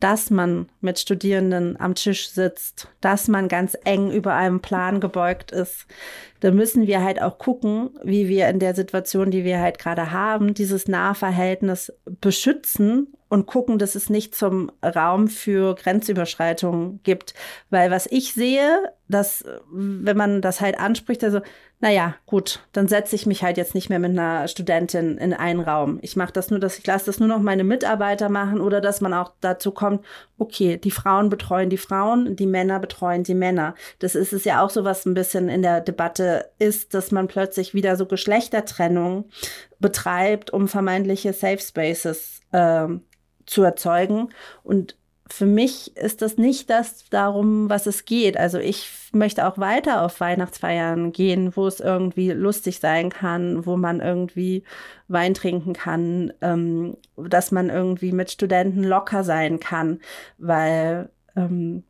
dass man mit Studierenden am Tisch sitzt, dass man ganz eng über einem Plan gebeugt ist, dann müssen wir halt auch gucken, wie wir in der Situation, die wir halt gerade haben, dieses Nahverhältnis beschützen und gucken, dass es nicht zum Raum für Grenzüberschreitungen gibt. Weil was ich sehe, dass, wenn man das halt anspricht, also, naja, gut, dann setze ich mich halt jetzt nicht mehr mit einer Studentin in einen Raum. Ich mache das nur, dass ich lasse das nur noch meine Mitarbeiter machen oder dass man auch dazu kommt, okay, die Frauen betreuen die Frauen, die Männer betreuen die Männer. Das ist es ja auch so, was ein bisschen in der Debatte ist, dass man plötzlich wieder so Geschlechtertrennung betreibt, um vermeintliche Safe Spaces ähm, zu erzeugen. Und für mich ist das nicht das darum, was es geht. Also ich möchte auch weiter auf Weihnachtsfeiern gehen, wo es irgendwie lustig sein kann, wo man irgendwie Wein trinken kann, ähm, dass man irgendwie mit Studenten locker sein kann, weil ähm,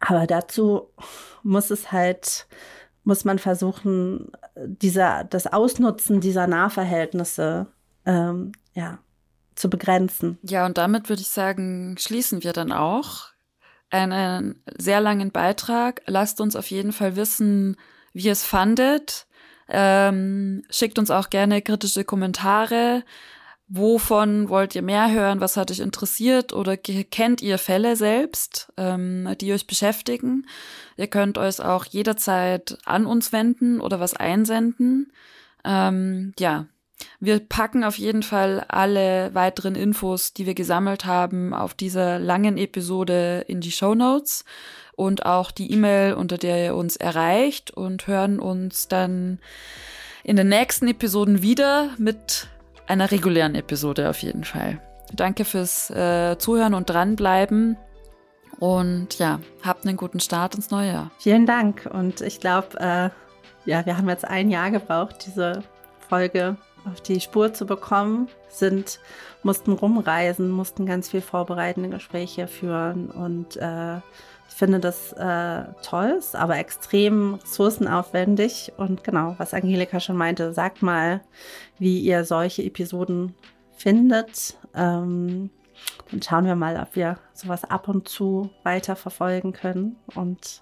aber dazu muss es halt muss man versuchen, dieser das Ausnutzen dieser Nahverhältnisse ähm, ja zu begrenzen. Ja, und damit würde ich sagen, schließen wir dann auch einen sehr langen Beitrag. Lasst uns auf jeden Fall wissen, wie ihr es fandet. Ähm, schickt uns auch gerne kritische Kommentare. Wovon wollt ihr mehr hören? Was hat euch interessiert? Oder kennt ihr Fälle selbst, ähm, die euch beschäftigen? Ihr könnt euch auch jederzeit an uns wenden oder was einsenden. Ähm, ja, wir packen auf jeden Fall alle weiteren Infos, die wir gesammelt haben, auf dieser langen Episode in die Show Notes und auch die E-Mail, unter der ihr uns erreicht und hören uns dann in den nächsten Episoden wieder mit einer regulären Episode auf jeden Fall. Danke fürs äh, Zuhören und dranbleiben. Und ja, habt einen guten Start ins neue Jahr. Vielen Dank. Und ich glaube, äh, ja, wir haben jetzt ein Jahr gebraucht, diese Folge auf die Spur zu bekommen, sind, mussten rumreisen, mussten ganz viel vorbereitende Gespräche führen und äh, ich finde das äh, toll, aber extrem ressourcenaufwendig. Und genau, was Angelika schon meinte, sagt mal, wie ihr solche Episoden findet. Ähm, dann schauen wir mal, ob wir sowas ab und zu weiter verfolgen können. Und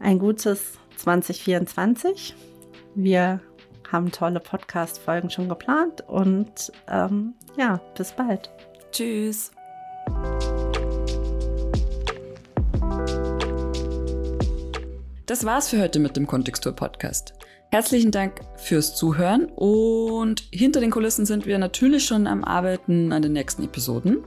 ein gutes 2024. Wir haben tolle Podcast-Folgen schon geplant und ähm, ja, bis bald. Tschüss. Das war's für heute mit dem Kontextur Podcast. Herzlichen Dank fürs Zuhören und hinter den Kulissen sind wir natürlich schon am Arbeiten an den nächsten Episoden.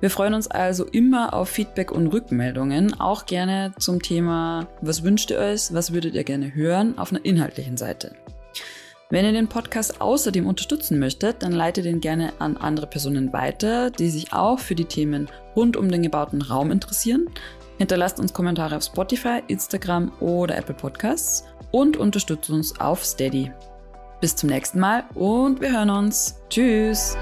Wir freuen uns also immer auf Feedback und Rückmeldungen, auch gerne zum Thema, was wünscht ihr euch, was würdet ihr gerne hören, auf einer inhaltlichen Seite. Wenn ihr den Podcast außerdem unterstützen möchtet, dann leitet ihn gerne an andere Personen weiter, die sich auch für die Themen rund um den gebauten Raum interessieren. Hinterlasst uns Kommentare auf Spotify, Instagram oder Apple Podcasts und unterstützt uns auf Steady. Bis zum nächsten Mal und wir hören uns. Tschüss!